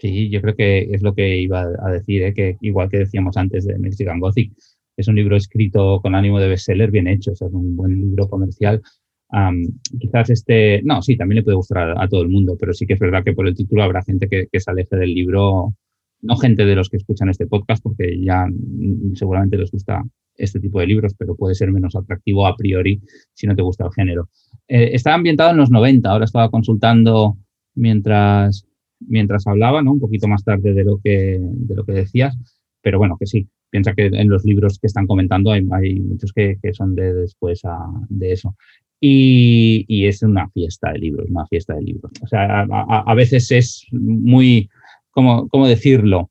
Sí, yo creo que es lo que iba a decir, ¿eh? que igual que decíamos antes de Mexican Gothic, es un libro escrito con ánimo de bestseller bien hecho, es un buen libro comercial. quizás este, no, sí, también le puede gustar a, todo el mundo, pero sí que es verdad que por el título habrá gente que, se aleje del libro no gente de los que escuchan este podcast, porque ya seguramente les gusta este tipo de libros, pero puede ser menos atractivo a priori si no te gusta el género. Eh, está ambientado en los 90, ahora estaba consultando mientras, mientras hablaba, ¿no? un poquito más tarde de lo, que, de lo que decías, pero bueno, que sí, piensa que en los libros que están comentando hay, muchos que, son de después de eso. Y, es una fiesta de libros, una fiesta de libros. O sea, a veces es muy ¿cómo, decirlo?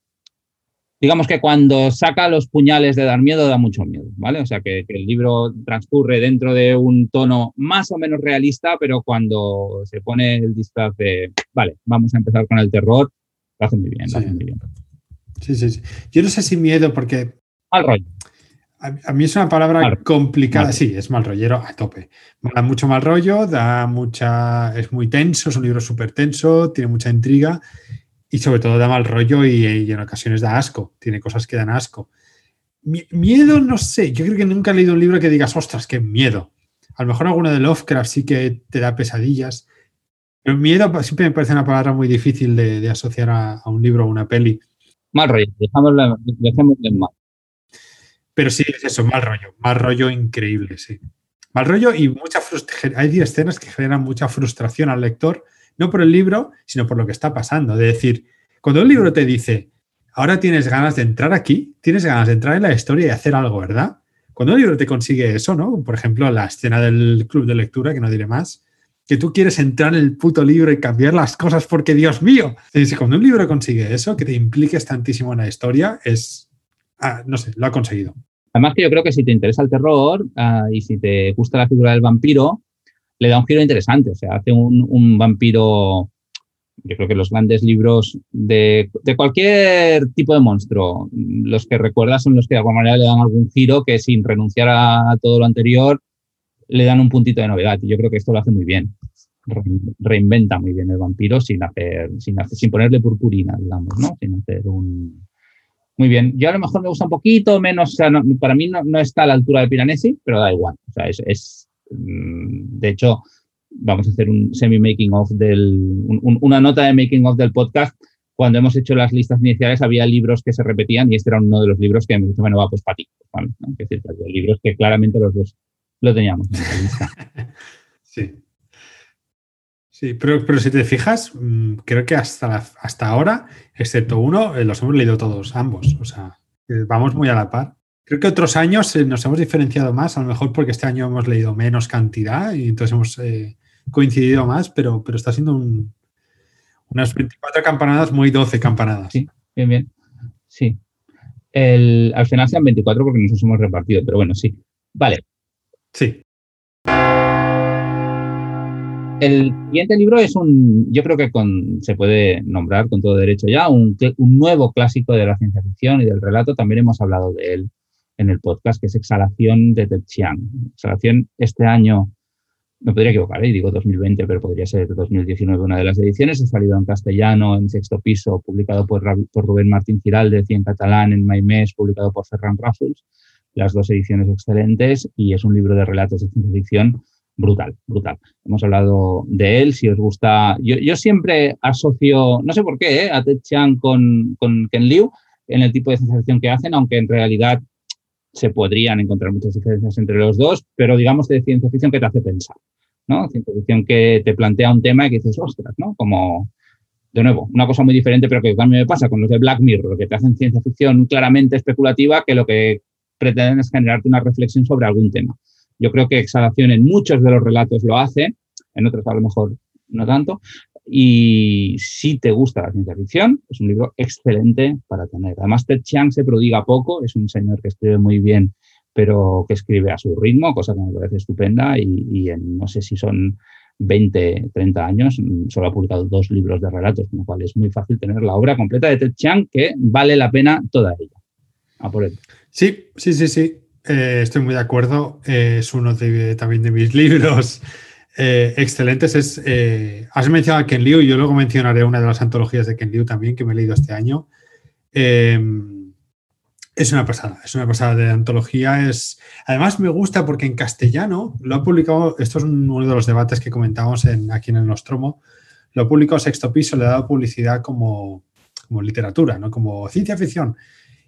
Digamos que cuando saca los puñales de dar miedo da mucho miedo, ¿vale? O sea que, el libro transcurre dentro de un tono más o menos realista, pero cuando se pone el disfraz de, vale, vamos a empezar con el terror, lo hace muy bien, sí. lo hace muy bien. Sí, sí, sí. Yo no sé si miedo porque... Mal rollo. A, mí es una palabra complicada, sí, es mal rollero a tope. Da mucho mal rollo, da mucha, es muy tenso, es un libro súper tenso, tiene mucha intriga y sobre todo da mal rollo y, en ocasiones da asco. Tiene cosas que dan asco. Miedo, no sé. Yo creo que nunca he leído un libro que digas, ostras, qué miedo. A lo mejor alguno de Lovecraft sí que te da pesadillas. Pero miedo siempre me parece una palabra muy difícil de, asociar a, un libro o una peli. Mal rollo, dejémosle, mal. Pero sí, es eso, mal rollo. Mal rollo increíble, sí. Mal rollo y mucha frustración. Hay escenas que generan mucha frustración al lector no por el libro, sino por lo que está pasando. De decir, cuando un libro te dice, ahora tienes ganas de entrar aquí, tienes ganas de entrar en la historia y hacer algo, ¿verdad? Cuando un libro te consigue eso, ¿no? Por ejemplo, la escena del club de lectura, que no diré más, que tú quieres entrar en el puto libro y cambiar las cosas porque, Dios mío, cuando un libro consigue eso, que te impliques tantísimo en la historia, es, ah, no sé, lo ha conseguido. Además que yo creo que si te interesa el terror ah, y si te gusta la figura del vampiro, le da un giro interesante, o sea, hace un, vampiro, yo creo que los grandes libros de, cualquier tipo de monstruo, los que recuerdas son los que de alguna manera le dan algún giro que sin renunciar a todo lo anterior le dan un puntito de novedad. Y yo creo que esto lo hace muy bien. Reinventa muy bien el vampiro sin hacer, sin hacer, sin ponerle purpurina, digamos, ¿no? Sin hacer un. Muy bien. Yo a lo mejor me gusta un poquito menos, o sea, para mí no, está a la altura de Piranesi, pero da igual. O sea, es, de hecho, vamos a hacer un semi-making of del, una nota de making of del podcast cuando hemos hecho las listas iniciales había libros que se repetían y este era uno de los libros que me dijo, bueno, va, pues para ti. ¿vale? Es decir, libros que claramente los dos lo teníamos en la lista. sí. Sí, pero, pero si te fijas, mm, creo que hasta, hasta ahora, excepto uno, eh, los hemos leído todos, ambos. O sea, vamos muy a la par. Creo que otros años eh, nos hemos diferenciado más, a lo mejor porque este año hemos leído menos cantidad y entonces hemos eh, coincidido más, pero, pero está siendo un, unas 24 campanadas, muy 12 campanadas. Sí, bien, bien. Sí. El, al final sean 24 porque nos hemos repartido, pero bueno, sí. Vale. Sí. El siguiente libro es un, yo creo que con, se puede nombrar con todo derecho ya, un, un, nuevo clásico de la ciencia ficción y del relato. También hemos hablado de él en el podcast, que es Exhalación de Ted Chiang. Exhalación este año me podría equivocar, ¿eh? digo 2020, pero podría ser 2019 una de las ediciones. Ha salido en castellano, en sexto piso, publicado por, por Rubén Martín Giralde, y en catalán, en Maimés, publicado por Ferran Raffles. Las dos ediciones excelentes y es un libro de relatos de ciencia ficción brutal, brutal. Hemos hablado de él, si os gusta. Yo, yo siempre asocio, no sé por qué, ¿eh? a Ted Chiang con, con Ken Liu en el tipo de ciencia ficción que hacen, aunque en realidad se podrían encontrar muchas diferencias entre los dos, pero digamos de ciencia ficción que te hace pensar, ¿no? Ciencia ficción que te plantea un tema y que dices, ostras, ¿no? Como, de nuevo, una cosa muy diferente, pero que también me pasa con los de Black Mirror, que te hacen ciencia ficción claramente especulativa, que lo que pretenden es generarte una reflexión sobre algún tema. Yo creo que Exhalación en muchos de los relatos lo hace, en otros a lo mejor no tanto, y si te gusta la ciencia ficción, es un libro excelente para tener. Además, Ted Chiang se prodiga poco, es un señor que escribe muy bien, pero que escribe a su ritmo, cosa que me parece estupenda. Y, en no sé si son 20, 30 años, solo ha publicado dos libros de relatos, con lo cual es muy fácil tener la obra completa de Ted Chiang, que vale la pena toda ella. A por él. Sí, sí, sí, sí. Eh, estoy muy de acuerdo. es uno también de mis libros eh, excelentes. Es, eh, has mencionado a Ken Liu y yo luego mencionaré una de las antologías de Ken Liu también que me he leído este año. Eh, es una pasada, es una pasada de antología. Es, además me gusta porque en castellano lo ha publicado, esto es uno de los debates que comentamos en, aquí en el Nostromo, lo ha publicado Sexto Piso, le ha dado publicidad como, como literatura, ¿no? como ciencia ficción.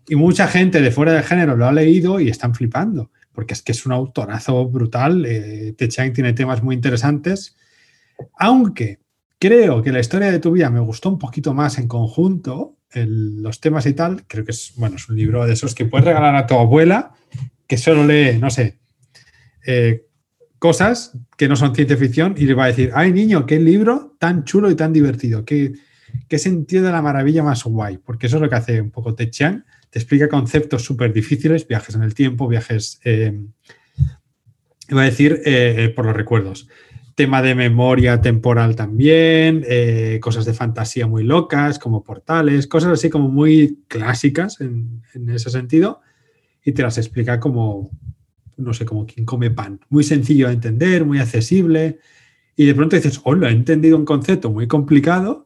Y mucha gente de fuera del género lo ha leído y están flipando porque es que es un autorazo brutal. Eh, Chang tiene temas muy interesantes, aunque creo que la historia de tu vida me gustó un poquito más en conjunto, los temas y tal. Creo que es, bueno, es un libro de esos que puedes regalar a tu abuela, que solo lee, no sé, eh, cosas que no son ciencia ficción y le va a decir, ay niño, qué libro tan chulo y tan divertido, qué, qué sentido de la maravilla más guay, porque eso es lo que hace un poco Ted Chiang explica conceptos súper difíciles, viajes en el tiempo, viajes, eh, iba a decir, eh, eh, por los recuerdos. Tema de memoria temporal también, cosas de fantasía muy locas, como portales, cosas así como muy clásicas en, ese sentido, y te las explica como, no sé, como quien come pan. Muy sencillo de entender, muy accesible, y de pronto dices, hola, he entendido un concepto muy complicado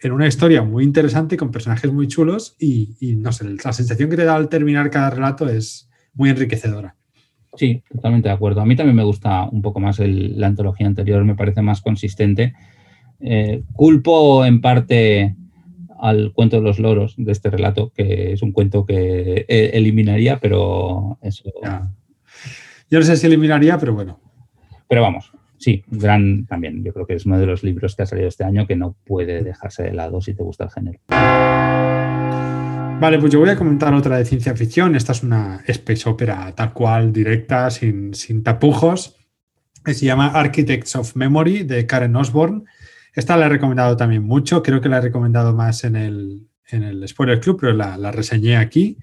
en una historia muy interesante con personajes muy chulos y, no sé, la sensación que te da al terminar cada relato es muy enriquecedora. Sí, totalmente de acuerdo. A mí también me gusta un poco más la antología anterior, me parece más consistente. Eh, culpo en parte al cuento de los loros de este relato, que es un cuento que eh, eliminaría, pero eso. Yo no sé si eliminaría, pero bueno. Pero vamos, Sí, gran también. Yo creo que es uno de los libros que ha salido este año que no puede dejarse de lado si te gusta el género. Vale, pues yo voy a comentar otra de ciencia ficción. Esta es una space opera tal cual, directa, sin, sin tapujos. Se llama Architects of Memory de Karen Osborne. Esta la he recomendado también mucho. Creo que la he recomendado más en el, en el Spoiler Club, pero la, reseñé aquí.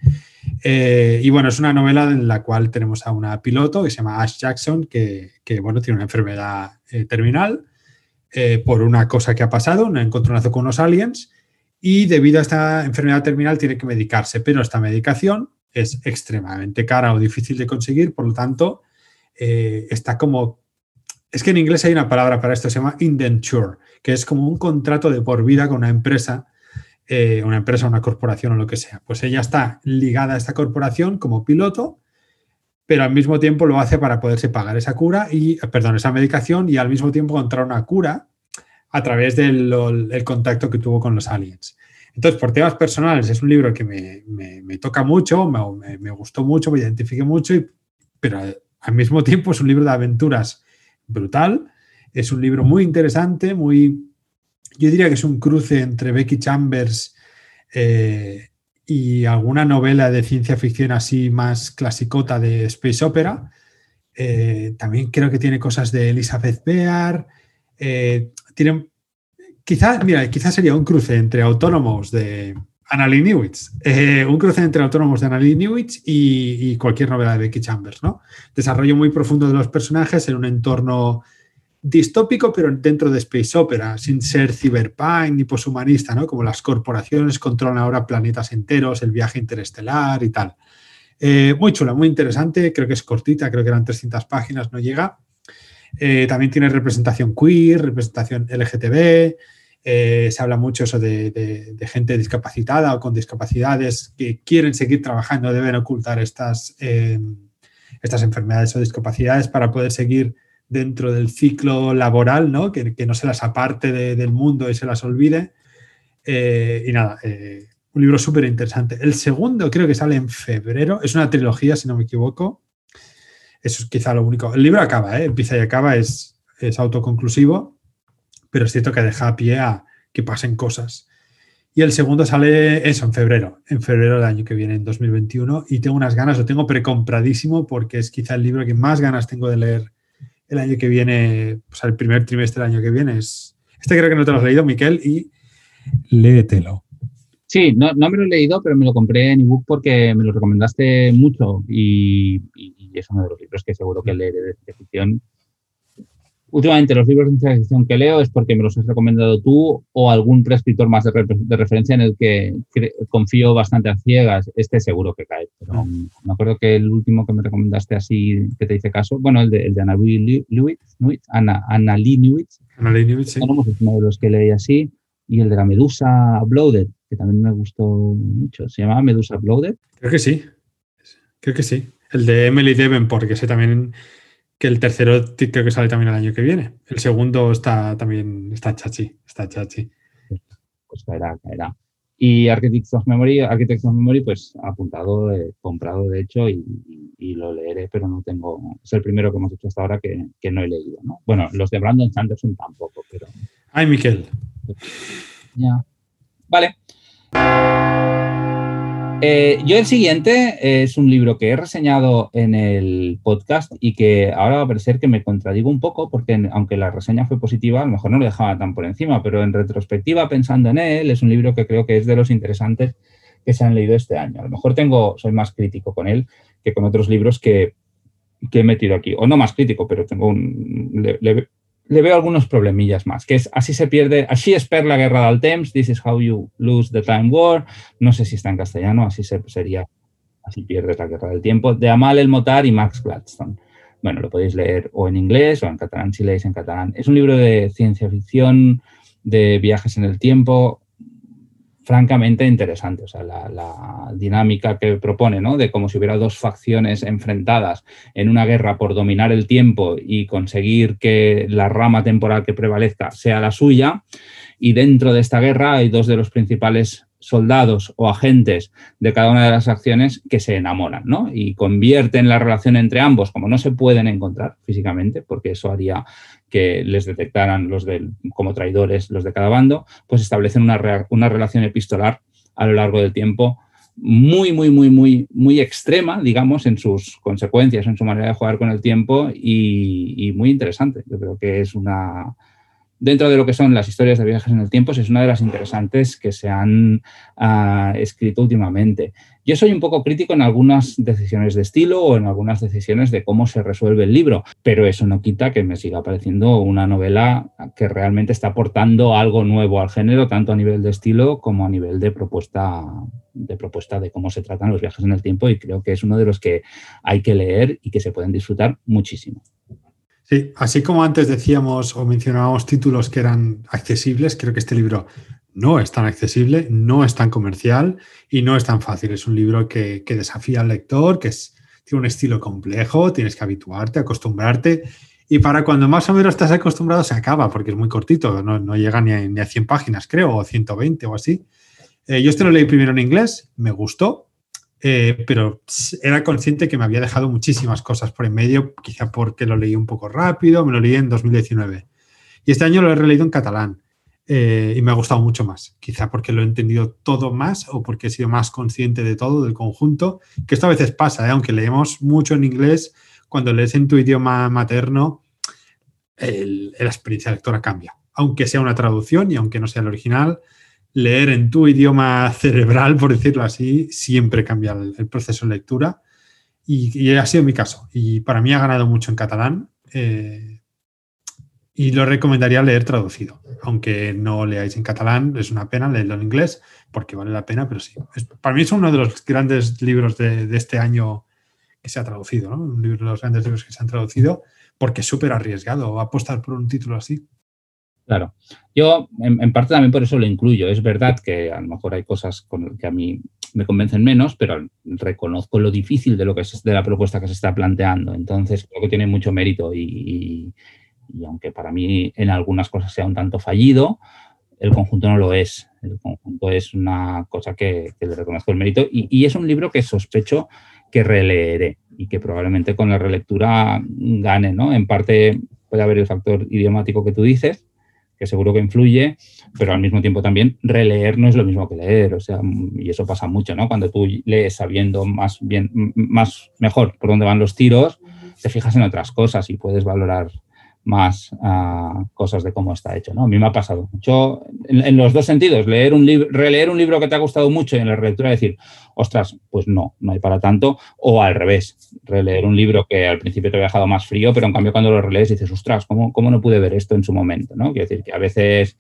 Eh, y bueno, es una novela en la cual tenemos a una piloto que se llama Ash Jackson, que, bueno, tiene una enfermedad eh, terminal eh, por una cosa que ha pasado, un encontronazo con unos aliens, y debido a esta enfermedad terminal tiene que medicarse, pero esta medicación es extremadamente cara o difícil de conseguir, por lo tanto, eh, está como... Es que en inglés hay una palabra para esto, se llama indenture, que es como un contrato de por vida con una empresa, eh, una empresa, una corporación o lo que sea. Pues ella está ligada a esta corporación como piloto, pero al mismo tiempo lo hace para poderse pagar esa cura y, perdón, esa medicación y al mismo tiempo encontrar una cura a través del contacto que tuvo con los aliens. Entonces, por temas personales, es un libro que me, toca mucho, me, gustó mucho, me identifique mucho, pero al mismo tiempo es un libro de aventuras brutal. Es un libro muy interesante, muy. Yo diría que es un cruce entre Becky Chambers eh, y alguna novela de ciencia ficción así más clasicota de Space Opera. Eh, también creo que tiene cosas de Elizabeth Bear. Eh, tiene Quizás, mira, quizás sería un cruce entre autónomos de Annalie Newitz, un cruce entre autónomos de Annalie Newitz y, cualquier novela de Becky Chambers, ¿no? Desarrollo muy profundo de los personajes en un entorno distópico, pero dentro de space opera, sin ser cyberpunk ni poshumanista, ¿no? Como las corporaciones controlan ahora planetas enteros, el viaje interestelar y tal. Eh, muy chula, muy interesante, creo que es cortita, creo que eran 300 páginas, no llega. Eh, también tiene representación queer, representación LGTB, eh, se habla mucho eso de, gente discapacitada o con discapacidades que quieren seguir trabajando, deben ocultar estas, estas enfermedades o discapacidades para poder seguir dentro del ciclo laboral, ¿no? Que, no se las aparte del mundo y se las olvide. Eh, y nada, un libro súper interesante. El segundo creo que sale en febrero, es una trilogía, si no me equivoco. Eso es quizá lo único. El libro acaba, empieza y acaba, es, es autoconclusivo pero es cierto que deja pie a que pasen cosas. Y el segundo sale eso, en febrero, en febrero del año que viene, en 2021, y tengo unas ganas, lo tengo precompradísimo porque es quizá el libro que más ganas tengo de leer el año que viene, o sea, el primer trimestre del año que viene. Es, este creo que no te lo has leído, Miquel, y léetelo. Sí, no, no me lo he leído, pero me lo compré en ebook porque me lo recomendaste mucho y, es uno de los libros que seguro que leeré de ficción últimamente los libros de ciencia ficción que leo es porque me los has recomendado tú o algún prescriptor más de, referencia en el que confío bastante a ciegas. Este seguro que cae. Pero me acuerdo que el último que me recomendaste así, que te hice caso, bueno, el de, el de Anna Lee Anna, Lee Newitz. sí. Es uno de los que leí así. Y el de la Medusa Blooded, que también me gustó mucho. ¿Se llamaba Medusa Blooded? Creo que sí. Creo que sí. El de Emily Devon, porque ese también que el tercero creo que sale también el año que viene. El segundo está también, está chachi, está chachi. Pues caerá, caerá. Y Architects of Memory, Architects of Memory, pues apuntado, eh, comprado de hecho y, lo leeré, pero no tengo, es el primero que hemos hecho hasta ahora que, que no he leído, ¿no? Bueno, los de Brandon Sanderson tampoco, pero... Ay, Miquel. Ya. Vale. Eh, yo el siguiente es un libro que he reseñado en el podcast y que ahora va a parecer que me contradigo un poco porque aunque la reseña fue positiva, a lo mejor no lo dejaba tan por encima, pero en retrospectiva, pensando en él, es un libro que creo que es de los interesantes que se han leído este año. A lo mejor tengo, soy más crítico con él que con otros libros que, he metido aquí. O no más crítico, pero tengo un, veo algunos problemillas más, que es así se pierde, así es per la guerra del temps, this is how you lose the time war, no sé si está en castellano, así se, sería, así pierdes la guerra del tiempo, de Amal El Motar y Max Gladstone. Bueno, lo podéis leer o en inglés o en catalán, si leéis en catalán. Es un libro de ciencia ficción, de viajes en el tiempo, francamente interesante. O sea, la, dinámica que propone, ¿no? De como si hubiera dos facciones enfrentadas en una guerra por dominar el tiempo y conseguir que la rama temporal que prevalezca sea la suya. Y dentro de esta guerra hay dos de los principales soldados o agentes de cada una de las acciones que se enamoran, ¿no? Y convierten la relación entre ambos, como no se pueden encontrar físicamente, porque eso haría que les detectaran los del, como traidores los de cada bando, pues establecen una, una relación epistolar a lo largo del tiempo muy, muy, muy, muy, muy extrema, digamos, en sus consecuencias, en su manera de jugar con el tiempo y, y muy interesante. Yo creo que es una, dentro de lo que son las historias de viajes en el tiempo, es una de las interesantes que se han ah, escrito últimamente. Yo soy un poco crítico en algunas decisiones de estilo o en algunas decisiones de cómo se resuelve el libro, pero eso no quita que me siga pareciendo una novela que realmente está aportando algo nuevo al género, tanto a nivel de estilo como a nivel de propuesta de propuesta de cómo se tratan los viajes en el tiempo y creo que es uno de los que hay que leer y que se pueden disfrutar muchísimo. Sí, así como antes decíamos o mencionábamos títulos que eran accesibles, creo que este libro no es tan accesible, no es tan comercial y no es tan fácil. Es un libro que, desafía al lector, que es, tiene un estilo complejo, tienes que habituarte, acostumbrarte. Y para cuando más o menos estás acostumbrado se acaba, porque es muy cortito, no, llega ni a, ni a, 100 páginas, creo, o 120 o así. Eh, yo este lo leí primero en inglés, me gustó, eh, pero era consciente que me había dejado muchísimas cosas por en medio, quizá porque lo leí un poco rápido, me lo leí en 2019. Y este año lo he releído en catalán eh, y me ha gustado mucho más, quizá porque lo he entendido todo más o porque he sido más consciente de todo, del conjunto, que esto a veces pasa, ¿eh? aunque leemos mucho en inglés, cuando lees en tu idioma materno, la experiencia lectora cambia, aunque sea una traducción y aunque no sea el original leer en tu idioma cerebral, por decirlo así, siempre cambia el, proceso de lectura. Y, ha sido mi caso. Y para mí ha ganado mucho en catalán. Eh, y lo recomendaría leer traducido. Aunque no leáis en catalán, es una pena leerlo en inglés, porque vale la pena, pero sí. para mí es uno de los grandes libros de, este año que se ha traducido, ¿no? Un libro de los grandes libros que se han traducido, porque es súper arriesgado apostar por un título así. Claro, yo en, parte también por eso lo incluyo. Es verdad que a lo mejor hay cosas con que a mí me convencen menos, pero reconozco lo difícil de lo que es de la propuesta que se está planteando. Entonces creo que tiene mucho mérito y, aunque para mí en algunas cosas sea un tanto fallido, el conjunto no lo es. El conjunto es una cosa que, le reconozco el mérito y, y, es un libro que sospecho que releeré y que probablemente con la relectura gane, ¿no? En parte puede haber el factor idiomático que tú dices, que seguro que influye, pero al mismo tiempo también releer no es lo mismo que leer, o sea, y eso pasa mucho, ¿no? Cuando tú lees sabiendo más bien, más mejor por dónde van los tiros, te fijas en otras cosas y puedes valorar más uh, cosas de cómo está hecho. ¿no? A mí me ha pasado mucho en, los dos sentidos, leer un libro, releer un libro que te ha gustado mucho y en la relectura decir, ostras, pues no, no hay para tanto, o al revés, releer un libro que al principio te había dejado más frío, pero en cambio cuando lo relees dices, ostras, ¿cómo, cómo no pude ver esto en su momento? ¿no? Quiero decir que a veces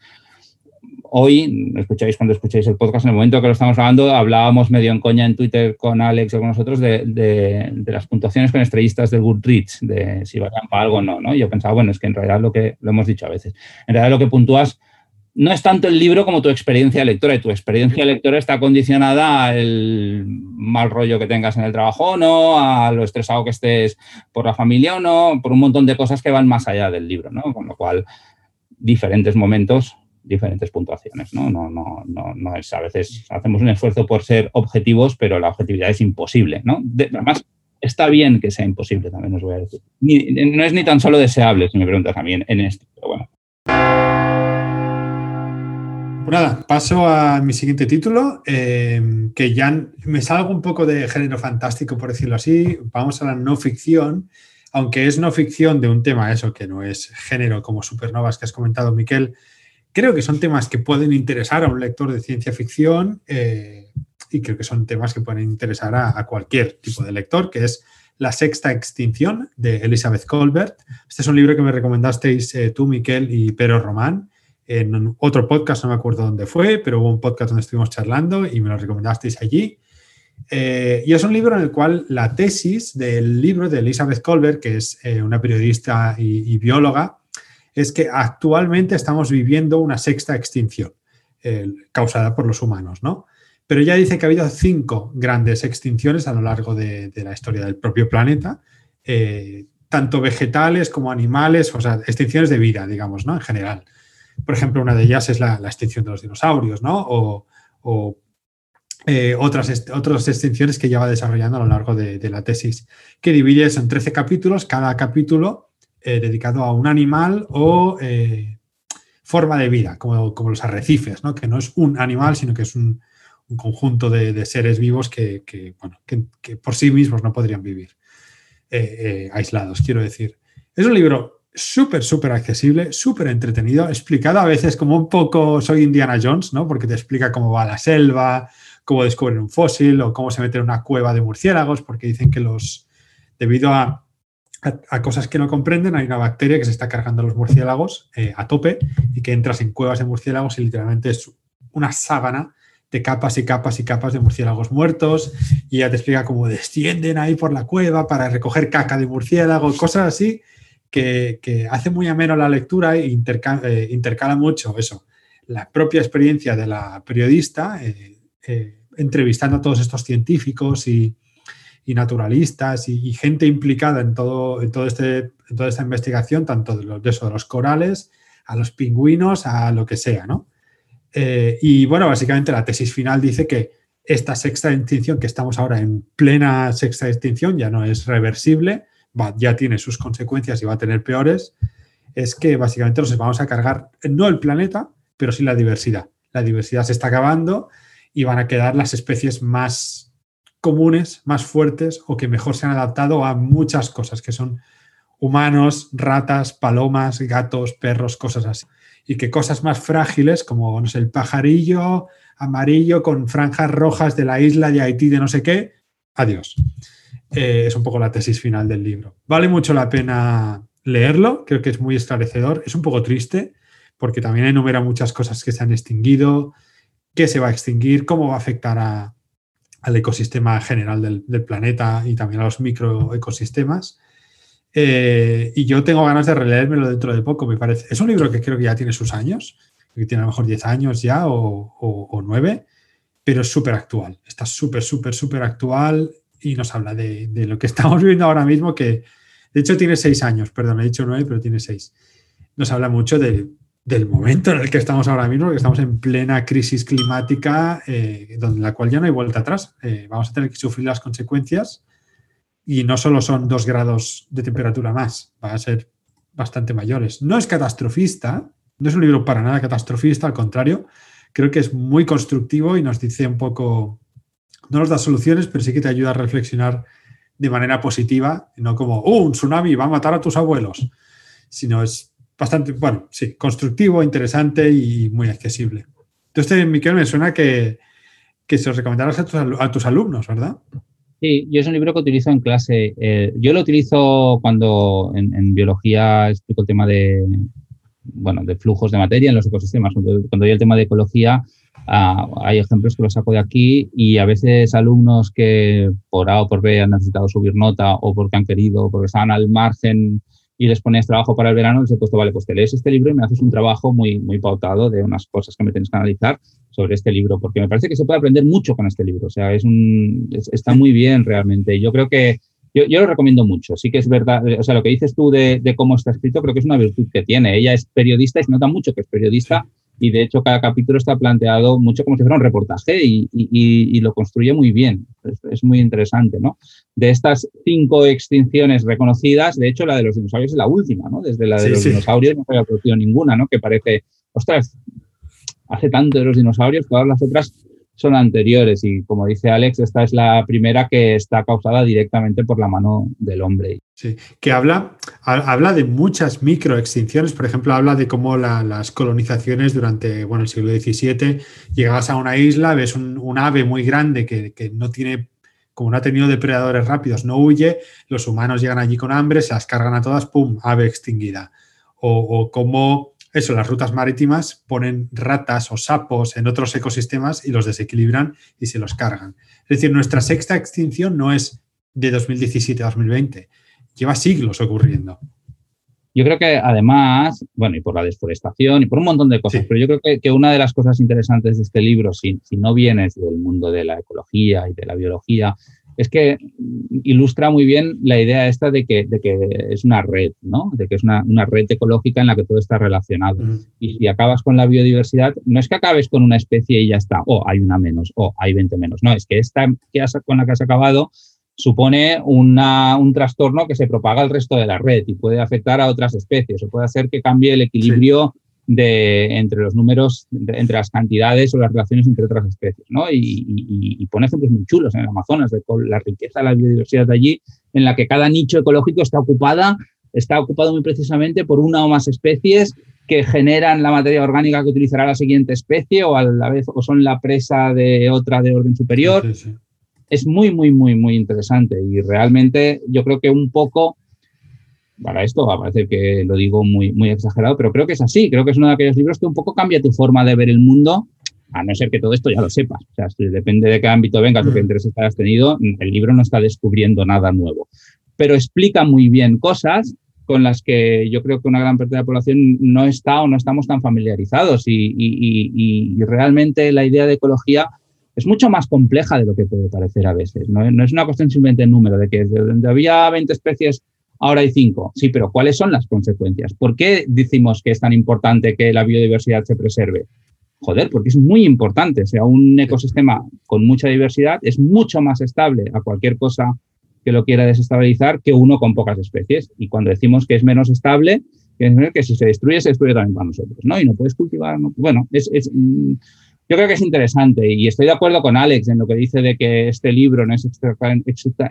hoy, escucháis cuando escucháis el podcast, en el momento que lo estamos grabando, hablábamos medio en coña en Twitter con Alex o con nosotros de, las puntuaciones con estrellistas del Goodreads, de si valían para algo o no, ¿no? yo pensaba, bueno, es que en realidad lo que lo hemos dicho a veces, en realidad lo que puntúas no es tanto el libro como tu experiencia lectora, y tu experiencia lectora está condicionada al mal rollo que tengas en el trabajo o no, a lo estresado que estés por la familia o no, por un montón de cosas que van más allá del libro, ¿no? Con lo cual, diferentes momentos diferentes puntuaciones, ¿no? No, no, no, no es, a veces hacemos un esfuerzo por ser objetivos, pero la objetividad es imposible, ¿no? además, está bien que sea imposible, también os voy a decir. no es ni tan solo deseable, si me preguntas a mí, en, esto, pero bueno. Pues nada, paso a mi siguiente título, eh, que ya me salgo un poco de género fantástico, por decirlo así. Vamos a la no ficción, aunque es no ficción de un tema, eso que no es género como supernovas que has comentado, Miquel, creo que son temas que pueden interesar a un lector de ciencia ficción eh, y creo que son temas que pueden interesar a, cualquier tipo de lector, que es La sexta extinción de Elizabeth Colbert. Este es un libro que me recomendasteis eh, tú, Miquel y Pero Román en otro podcast, no me acuerdo dónde fue, pero hubo un podcast donde estuvimos charlando y me lo recomendasteis allí. Eh, y es un libro en el cual la tesis del libro de Elizabeth Colbert, que es una periodista y bióloga, es que actualmente estamos viviendo una sexta extinción causada por los humanos, ¿no? Pero ya dice que ha habido cinco grandes extinciones a lo largo de, la historia del propio planeta, eh, tanto vegetales como animales, o sea, extinciones de vida, digamos, ¿no? En general. Por ejemplo, una de ellas es la, extinción de los dinosaurios, ¿no? O, eh, otras, otras extinciones que lleva desarrollando a lo largo de, de, la tesis, que divide eso en 13 capítulos. Cada capítulo eh, dedicado a un animal o eh, forma de vida, como, como, los arrecifes, ¿no? que no es un animal, sino que es un, conjunto de, seres vivos que, bueno, que, por sí mismos no podrían vivir eh, aislados, quiero decir. Es un libro súper, súper accesible, súper entretenido, explicado a veces como un poco soy Indiana Jones, ¿no? Porque te explica cómo va la selva, cómo descubren un fósil o cómo se mete en una cueva de murciélagos, porque dicen que los, debido a, cosas que no comprenden, hay una bacteria que se está cargando a los murciélagos eh, a tope y que entras en cuevas de murciélagos y literalmente es una sábana de capas y capas y capas de murciélagos muertos y ya te explica cómo descienden ahí por la cueva para recoger caca de murciélago, cosas así que, hace muy ameno la lectura e intercala, mucho eso, la propia experiencia de la periodista, eh, eh, entrevistando a todos estos científicos y, naturalistas y, gente implicada en, todo, en, todo este, toda esta investigación, tanto de, los, de, eso, de los corales, a los pingüinos, a lo que sea, ¿no? Eh, y bueno, básicamente la tesis final dice que esta sexta extinción, que estamos ahora en plena sexta extinción, ya no es reversible, ya tiene sus consecuencias y va a tener peores, es que básicamente nos vamos a cargar no el planeta, pero sí la diversidad. La diversidad se está acabando y van a quedar las especies más comunes, más fuertes o que mejor se han adaptado a muchas cosas, que son humanos, ratas, palomas, gatos, perros, cosas así y que cosas más frágiles como no sé, el pajarillo amarillo con franjas rojas de la isla de Haití de no sé qué, adiós. Eh, es un poco la tesis final del libro. Vale mucho la pena leerlo, creo que es muy esclarecedor, es un poco triste porque también enumera muchas cosas que se han extinguido, qué se va a extinguir, cómo va a afectar al ecosistema general del, planeta y también a los microecosistemas. Eh, y yo tengo ganas de releérmelo dentro de poco, me parece. Es un libro que creo que ya tiene sus años, que tiene a lo mejor 10 años ya o, o, 9, pero es súper actual. Está súper, súper, súper actual y nos habla de, de, lo que estamos viviendo ahora mismo, que de hecho tiene 6 años, perdón, he dicho 9, pero tiene 6. Nos habla mucho de, del momento en el que estamos ahora mismo, que estamos en plena crisis climática, eh, donde la cual ya no hay vuelta atrás. Eh, vamos a tener que sufrir las consecuencias y no solo son dos grados de temperatura más, van a ser bastante mayores. No es catastrofista, no es un libro para nada catastrofista, al contrario, creo que es muy constructivo y nos dice un poco, no nos da soluciones, pero sí que te ayuda a reflexionar de manera positiva, no como, oh, un tsunami va a matar a tus abuelos, sino es bastante, bueno, sí, constructivo, interesante y muy accesible. Entonces, Miquel, me suena que, que se lo recomendarás a tus, a tus alumnos, ¿verdad? Sí, yo es un libro que utilizo en clase. Eh, yo lo utilizo cuando en, biología explico el tema de, bueno, de flujos de materia en los ecosistemas. Cuando, hay el tema de ecología, ah, hay ejemplos que los saco de aquí y a veces alumnos que por A o por B han necesitado subir nota o porque han querido, porque estaban al margen y les pones trabajo para el verano, les he puesto, vale, pues te lees este libro y me haces un trabajo muy, muy pautado de unas cosas que me tienes que analizar sobre este libro, porque me parece que se puede aprender mucho con este libro. O sea, es un, está muy bien realmente. Yo creo que yo, yo, lo recomiendo mucho. Sí que es verdad, o sea, lo que dices tú de, de, cómo está escrito, creo que es una virtud que tiene. Ella es periodista y se nota mucho que es periodista y de hecho cada capítulo está planteado mucho como si fuera un reportaje y, y, y lo construye muy bien. Es, es, muy interesante, ¿no? De estas cinco extinciones reconocidas, de hecho la de los dinosaurios es la última, ¿no? Desde la de los dinosaurios no se había producido ninguna, ¿no? Que parece, ostras, hace tanto de los dinosaurios, todas las otras son anteriores y como dice Alex, esta es la primera que está causada directamente por la mano del hombre. Sí, que habla, habla de muchas microextinciones, por ejemplo, habla de cómo las colonizaciones durante bueno, el siglo XVII, llegabas a una isla, ves un, ave muy grande que, que, no tiene, como no ha tenido depredadores rápidos, no huye, los humanos llegan allí con hambre, se las cargan a todas, ¡pum!, ave extinguida. O, o cómo eso, las rutas marítimas ponen ratas o sapos en otros ecosistemas y los desequilibran y se los cargan. Es decir, nuestra sexta extinción no es de 2017 a 2020, lleva siglos ocurriendo. Yo creo que además, bueno, y por la deforestación y por un montón de cosas, pero yo creo que, una de las cosas interesantes de este libro, si, si no vienes del mundo de la ecología y de la biología, es que ilustra muy bien la idea esta de que, de que es una red, ¿no? De que es una, una red ecológica en la que todo está relacionado. Y si acabas con la biodiversidad, no es que acabes con una especie y ya está, o hay una menos, o hay 20 menos. No, es que esta que has, con la que has acabado supone una, un trastorno que se propaga al resto de la red y puede afectar a otras especies o puede hacer que cambie el equilibrio de, entre los números, entre las cantidades o las relaciones entre otras especies, ¿no? Y, y, pone ejemplos muy chulos en el Amazonas, de la riqueza, la biodiversidad de allí, en la que cada nicho ecológico está ocupada está ocupado muy precisamente por una o más especies que generan la materia orgánica que utilizará la siguiente especie o a la vez o son la presa de otra de orden superior. Es muy, muy, muy, muy interesante y realmente yo creo que un poco, para esto va a parecer que lo digo muy, muy exagerado, pero creo que es así, creo que es uno de aquellos libros que un poco cambia tu forma de ver el mundo, a no ser que todo esto ya lo sepas. O sea, depende de qué ámbito vengas o qué mm. intereses hayas tenido, el libro no está descubriendo nada nuevo, pero explica muy bien cosas con las que yo creo que una gran parte de la población no está o no estamos tan familiarizados y, realmente la idea de ecología es mucho más compleja de lo que puede parecer a veces. No, es una cuestión simplemente de número, de que donde había 20 especies, ahora hay 5. Sí, pero ¿cuáles son las consecuencias? ¿Por qué decimos que es tan importante que la biodiversidad se preserve? Joder, porque es muy importante. O sea, un ecosistema con mucha diversidad es mucho más estable a cualquier cosa que lo quiera desestabilizar que uno con pocas especies. Y cuando decimos que es menos estable, que si se destruye, se destruye también para nosotros, ¿no? Y no puedes cultivar, bueno, es, mm, yo creo que es interesante y estoy de acuerdo con Alex en lo que dice de que este libro no es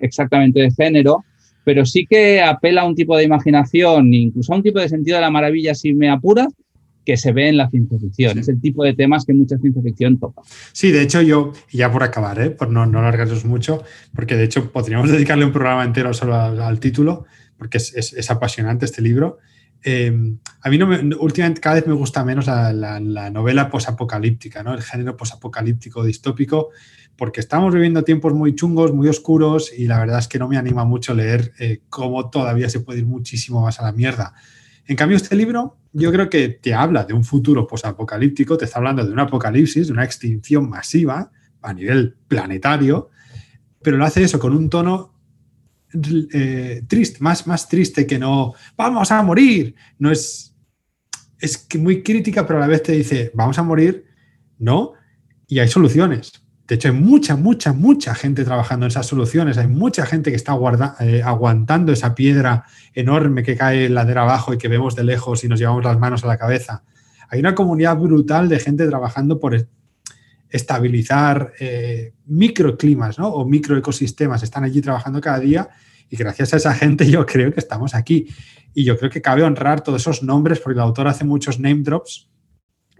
exactamente de género, pero sí que apela a un tipo de imaginación, incluso a un tipo de sentido de la maravilla, si me apuras, que se ve en la ciencia ficción. Es el tipo de temas que mucha ciencia ficción toca. Sí, de hecho yo, ya por acabar, ¿eh? por no, no alargaros mucho, porque de hecho podríamos dedicarle un programa entero solo al, título, porque es, apasionante este libro. Em, a mí no últimamente cada vez me gusta menos la, la, novela posapocalíptica, ¿no? el género posapocalíptico distópico, porque estamos viviendo tiempos muy chungos, muy oscuros, y la verdad es que no me anima mucho leer eh, cómo todavía se puede ir muchísimo más a la mierda. En cambio, este libro yo creo que te habla de un futuro posapocalíptico, te está hablando de un apocalipsis, de una extinción masiva a nivel planetario, pero lo hace eso con un tono eh, triste, más, más triste que no, vamos a morir. No es, es muy crítica, pero a la vez te dice, vamos a morir, no, y hay soluciones. De hecho, hay mucha, mucha, mucha gente trabajando en esas soluciones. Hay mucha gente que está eh, aguantando esa piedra enorme que cae ladera abajo y que vemos de lejos y nos llevamos las manos a la cabeza. Hay una comunidad brutal de gente trabajando por estabilizar eh, microclimas ¿no? o microecosistemas. Están allí trabajando cada día y gracias a esa gente yo creo que estamos aquí. Y yo creo que cabe honrar todos esos nombres porque el autor hace muchos name drops.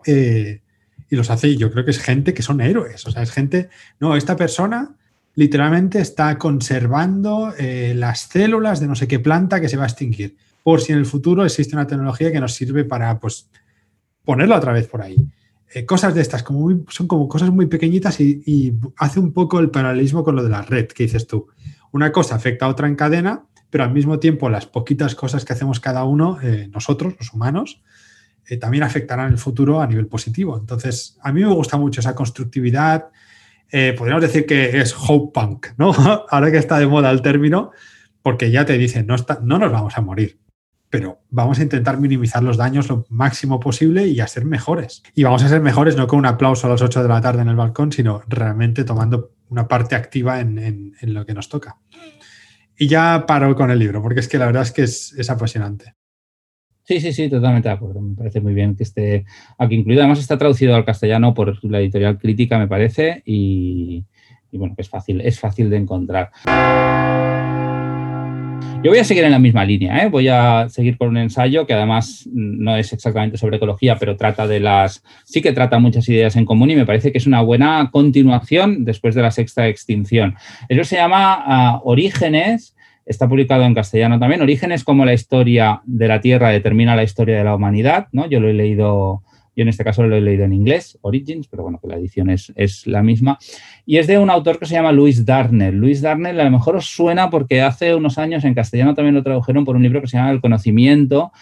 Eh, y los hace, y yo creo que es gente que son héroes, o sea, es gente, no, esta persona literalmente está conservando eh, las células de no sé qué planta que se va a extinguir, por si en el futuro existe una tecnología que nos sirve para, pues, ponerla otra vez por ahí. Eh, cosas de estas, como son como cosas muy pequeñitas y, hace un poco el paralelismo con lo de la red que dices tú. Una cosa afecta a otra en cadena, pero al mismo tiempo las poquitas cosas que hacemos cada uno, eh, nosotros, los humanos, eh, también afectará en el futuro a nivel positivo. Entonces, a mí me gusta mucho esa constructividad. Podríamos decir que es hope punk, ¿no? Ahora que está de moda el término, porque ya te dicen, no, no nos vamos a morir, pero vamos a intentar minimizar los daños lo máximo posible y a ser mejores. Y vamos a ser mejores no con un aplauso a las 8 de la tarde en el balcón, sino realmente tomando una parte activa en, lo que nos toca. Y ya paro con el libro, porque es que la verdad es que es apasionante. Sí, sí, sí, totalmente de acuerdo. Me parece muy bien que esté aquí incluido. Además está traducido al castellano por la editorial Crítica, me parece, y, bueno, es fácil, es fácil de encontrar. Yo voy a seguir en la misma línea, ¿eh? voy a seguir con un ensayo que además no es exactamente sobre ecología, pero trata de las, sí que trata muchas ideas en común y me parece que es una buena continuación después de la sexta extinción. Eso se llama ah, Orígenes está publicado en castellano también. Orígenes como la historia de la Tierra determina la historia de la humanidad, ¿no? Yo lo he leído, yo en este caso lo he leído en inglés, Origins, pero bueno, que la edición es, es la misma. Y es de un autor que se llama Luis Darnell. Luis Darnell a lo mejor os suena porque hace unos años en castellano también lo tradujeron por un libro que se llama El conocimiento,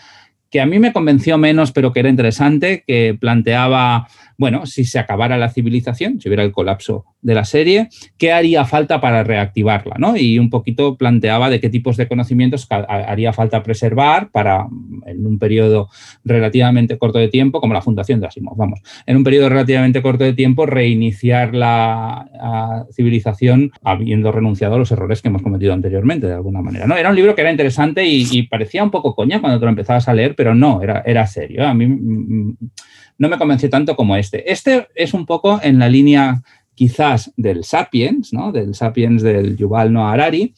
que a mí me convenció menos, pero que era interesante, que planteaba, bueno, si se acabara la civilización, si hubiera el colapso de la serie, ¿qué haría falta para reactivarla? ¿no? Y un poquito planteaba de qué tipos de conocimientos haría falta preservar para, en un periodo relativamente corto de tiempo, como la fundación de Asimov, vamos, en un periodo relativamente corto de tiempo, reiniciar la civilización habiendo renunciado a los errores que hemos cometido anteriormente, de alguna manera. ¿no? Era un libro que era interesante y, parecía un poco coña cuando te lo empezabas a leer, pero no, era, era serio. A mí mm, mm, no me convenció tanto como este. Este es un poco en la línea quizás del Sapiens, ¿no? del Sapiens del Yuval Noah Harari,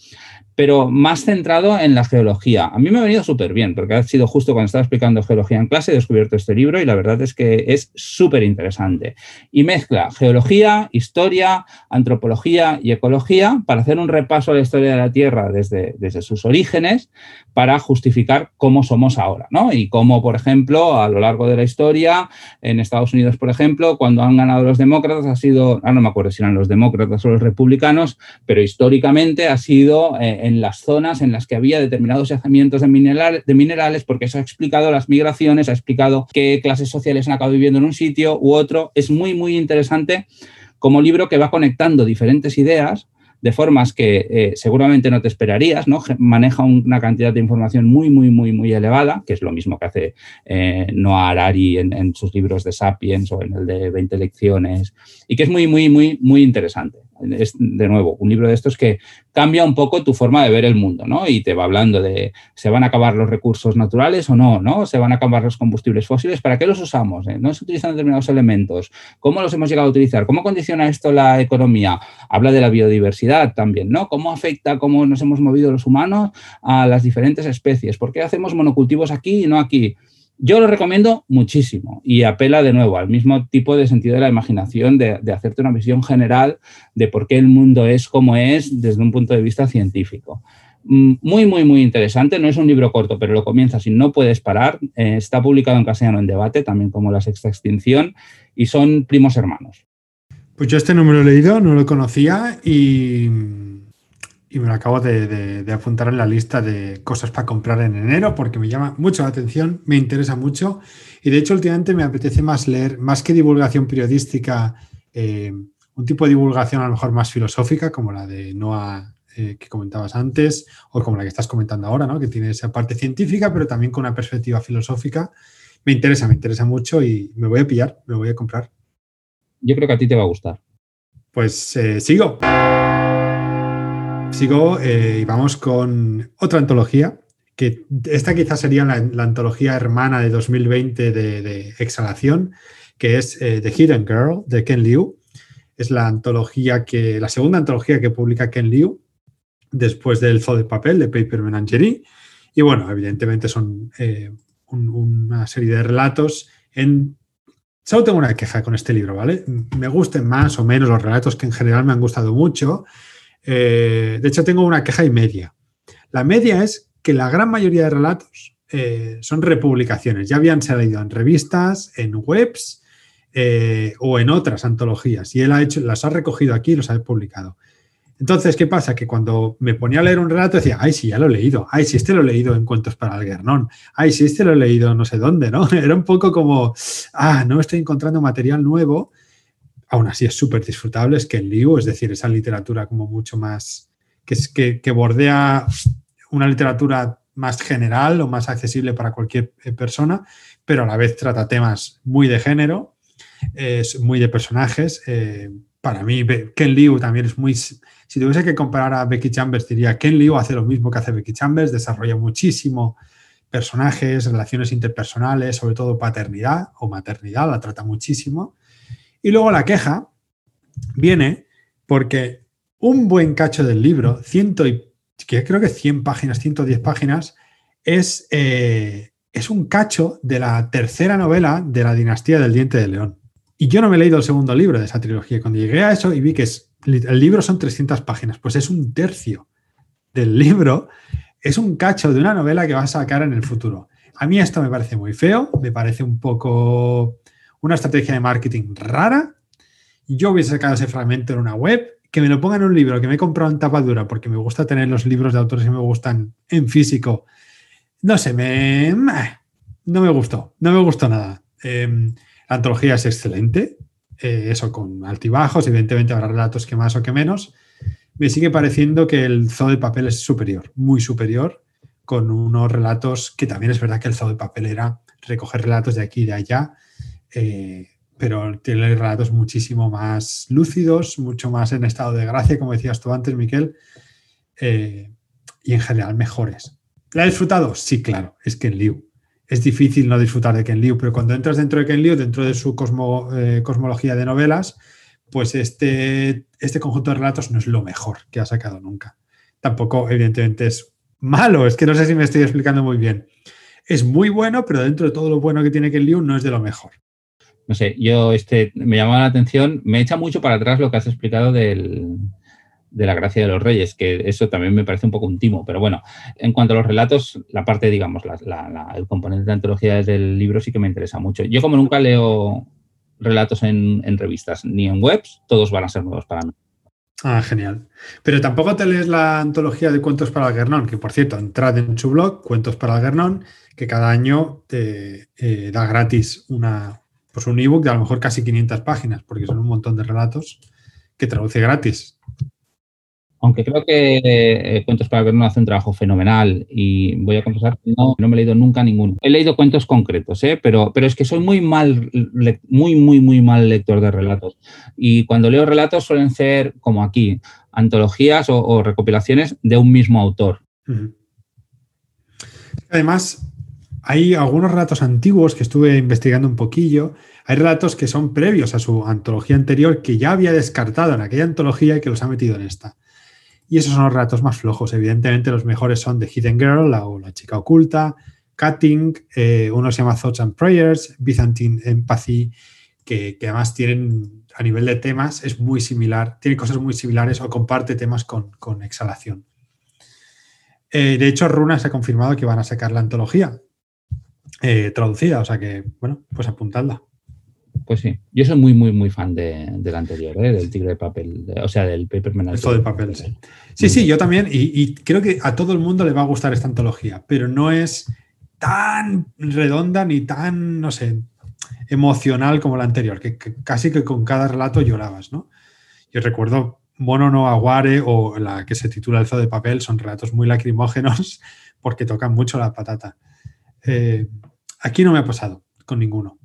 pero más centrado en la geología. A mí me ha venido súper bien, porque ha sido justo cuando estaba explicando geología en clase, he descubierto este libro y la verdad es que es súper interesante. Y mezcla geología, historia, antropología y ecología para hacer un repaso a la historia de la Tierra desde, desde sus orígenes para justificar cómo somos ahora, ¿no? Y cómo, por ejemplo, a lo largo de la historia, en Estados Unidos, por ejemplo, cuando han ganado los demócratas, ha sido, ah, no me acuerdo si eran los demócratas o los republicanos, pero históricamente ha sido... Eh, en las zonas en las que había determinados yacimientos de, de minerales, porque eso ha explicado las migraciones, ha explicado qué clases sociales han acabado viviendo en un sitio u otro. Es muy, muy interesante como libro que va conectando diferentes ideas de formas que eh, seguramente no te esperarías, ¿no? Maneja una cantidad de información muy, muy, muy, muy elevada, que es lo mismo que hace eh, Noah Harari en, en, sus libros de Sapiens o en el de 20 lecciones, y que es muy, muy, muy, muy interesante es de nuevo un libro de estos que cambia un poco tu forma de ver el mundo, ¿no? Y te va hablando de se van a acabar los recursos naturales o no, ¿no? Se van a acabar los combustibles fósiles, ¿para qué los usamos? Eh? ¿No se utilizan determinados elementos? ¿Cómo los hemos llegado a utilizar? ¿Cómo condiciona esto la economía? Habla de la biodiversidad también, ¿no? ¿Cómo afecta cómo nos hemos movido los humanos a las diferentes especies? ¿Por qué hacemos monocultivos aquí y no aquí? Yo lo recomiendo muchísimo y apela de nuevo al mismo tipo de sentido de la imaginación, de, hacerte una visión general de por qué el mundo es como es desde un punto de vista científico. Mm, muy, muy, muy interesante. No es un libro corto, pero lo comienzas y no puedes parar. Eh, está publicado en castellano en debate, también como La Sexta Extinción, y son primos hermanos. Pues yo este no me lo he leído, no lo conocía y y me lo acabo de, apuntar en la lista de cosas para comprar en enero porque me llama mucho la atención, me interesa mucho y de hecho últimamente me apetece más leer, más que divulgación periodística, eh, un tipo de divulgación a lo mejor más filosófica como la de Noah eh, que comentabas antes o como la que estás comentando ahora, ¿no? que tiene esa parte científica pero también con una perspectiva filosófica. Me interesa, me interesa mucho y me voy a pillar, me voy a comprar. Yo creo que a ti te va a gustar. Pues eh, sigo. Sigo eh, y vamos con otra antología, que esta quizás sería la, antología hermana de 2020 de, Exhalación, que es eh, The Hidden Girl de Ken Liu. Es la antología que, la segunda antología que publica Ken Liu después del Zoo de Papel de Paper Menagerie. Y bueno, evidentemente son eh, una serie de relatos en Solo tengo una queja con este libro, ¿vale? Me gusten más o menos los relatos que en general me han gustado mucho, eh, de hecho, tengo una queja y media. La media es que la gran mayoría de relatos eh, son republicaciones. Ya habían salido en revistas, en webs eh, o en otras antologías. Y él ha hecho, las ha recogido aquí y los ha publicado. Entonces, ¿qué pasa? Que cuando me ponía a leer un relato decía, ay, sí, ya lo he leído, ay, sí, este lo he leído en Cuentos para Algernon, ay, sí, este lo he leído no sé dónde, ¿no? Era un poco como, ah, no estoy encontrando material nuevo, aún así es súper disfrutable, es que el Liu, es decir, esa literatura como mucho más, que, es, que, bordea una literatura más general o más accesible para cualquier eh, persona, pero a la vez trata temas muy de género, es muy de personajes. Eh, para mí, Ken Liu también es muy... Si tuviese que comparar a Becky Chambers, diría Ken Liu hace lo mismo que hace Becky Chambers, desarrolla muchísimo personajes, relaciones interpersonales, sobre todo paternidad o maternidad, la trata muchísimo. Y luego la queja viene porque un buen cacho del libro, ciento y, que creo que 100 páginas, 110 páginas, es, eh, es un cacho de la tercera novela de la dinastía del diente de león. Y yo no me he leído el segundo libro de esa trilogía. Cuando llegué a eso y vi que el libro son 300 páginas, pues es un tercio del libro, es un cacho de una novela que va a sacar en el futuro. A mí esto me parece muy feo, me parece un poco una estrategia de marketing rara. Yo hubiese sacado ese fragmento en una web, que me lo ponga en un libro que me he comprado en tapa dura porque me gusta tener los libros de autores que me gustan en físico. No sé, me, no me gustó, no me gustó nada. Em, la antología es excelente, eh, eso con altibajos, evidentemente habrá relatos que más o que menos. Me sigue pareciendo que el zoo de papel es superior, muy superior, con unos relatos que también es verdad que el zoo de papel era recoger relatos de aquí y de allá eh, pero tiene relatos muchísimo más lúcidos, mucho más en estado de gracia, como decías tú antes, Miquel, eh, y en general mejores. ¿La he disfrutado? Sí, claro, es Ken Liu. Es difícil no disfrutar de Ken Liu, pero cuando entras dentro de Ken Liu, dentro de su eh, cosmología de novelas, pues este, este conjunto de relatos no es lo mejor que ha sacado nunca. tampoco evidentemente es malo, es que no sé si me estoy explicando muy bien. Es muy bueno, pero dentro de todo lo bueno que tiene Ken Liu no es de lo mejor. No sé, yo este, me llamaba la atención, me echa mucho para atrás lo que has explicado del, de la gracia de los reyes, que eso también me parece un poco un timo, pero bueno, en cuanto a los relatos, la parte, digamos, el componente de antología del libro sí que me interesa mucho. Yo como nunca leo relatos en, revistas ni en webs, todos van a ser nuevos para mí. Ah, genial. Pero tampoco te lees la antología de cuentos para el Guernón, que por cierto, entrad en su blog, Cuentos para el Guernón, que cada año te eh, da gratis una, pues un ebook de a lo mejor casi 500 páginas, porque son un montón de relatos que traduce gratis. Aunque creo que eh, Cuentos para no hace un trabajo fenomenal y voy a confesar que no, me he leído nunca ninguno. He leído cuentos concretos, ¿eh? pero, pero es que soy muy mal, muy, muy, muy mal lector de relatos. Y cuando leo relatos suelen ser, como aquí, antologías o, recopilaciones de un mismo autor. Además, hay algunos relatos antiguos que estuve investigando un poquillo. Hay relatos que son previos a su antología anterior que ya había descartado en aquella antología y que los ha metido en esta. Y esos son los relatos más flojos. Evidentemente, los mejores son The Hidden Girl la, o La chica oculta, Cutting, eh, uno se llama Thoughts and Prayers, Byzantine Empathy, que, además tienen, a nivel de temas, es muy similar, tiene cosas muy similares o comparte temas con, exhalación. Eh, de hecho, Runa se ha confirmado que van a sacar la antología eh, traducida, o sea que, bueno, pues apuntadla. Pues sí, yo soy muy, muy, muy fan de, del anterior, ¿eh? del Tigre de Papel, o sea, del Paper Esto de papel, sí. Sí, sí, yo también, y, creo que a todo el mundo le va a gustar esta antología, pero no es tan redonda ni tan, no sé, emocional como la anterior, que, casi que con cada relato llorabas, ¿no? Yo recuerdo Mono no Aguare o la que se titula El Zoo de Papel, son relatos muy lacrimógenos porque tocan mucho la patata. Eh, aquí no me ha pasado con ninguno.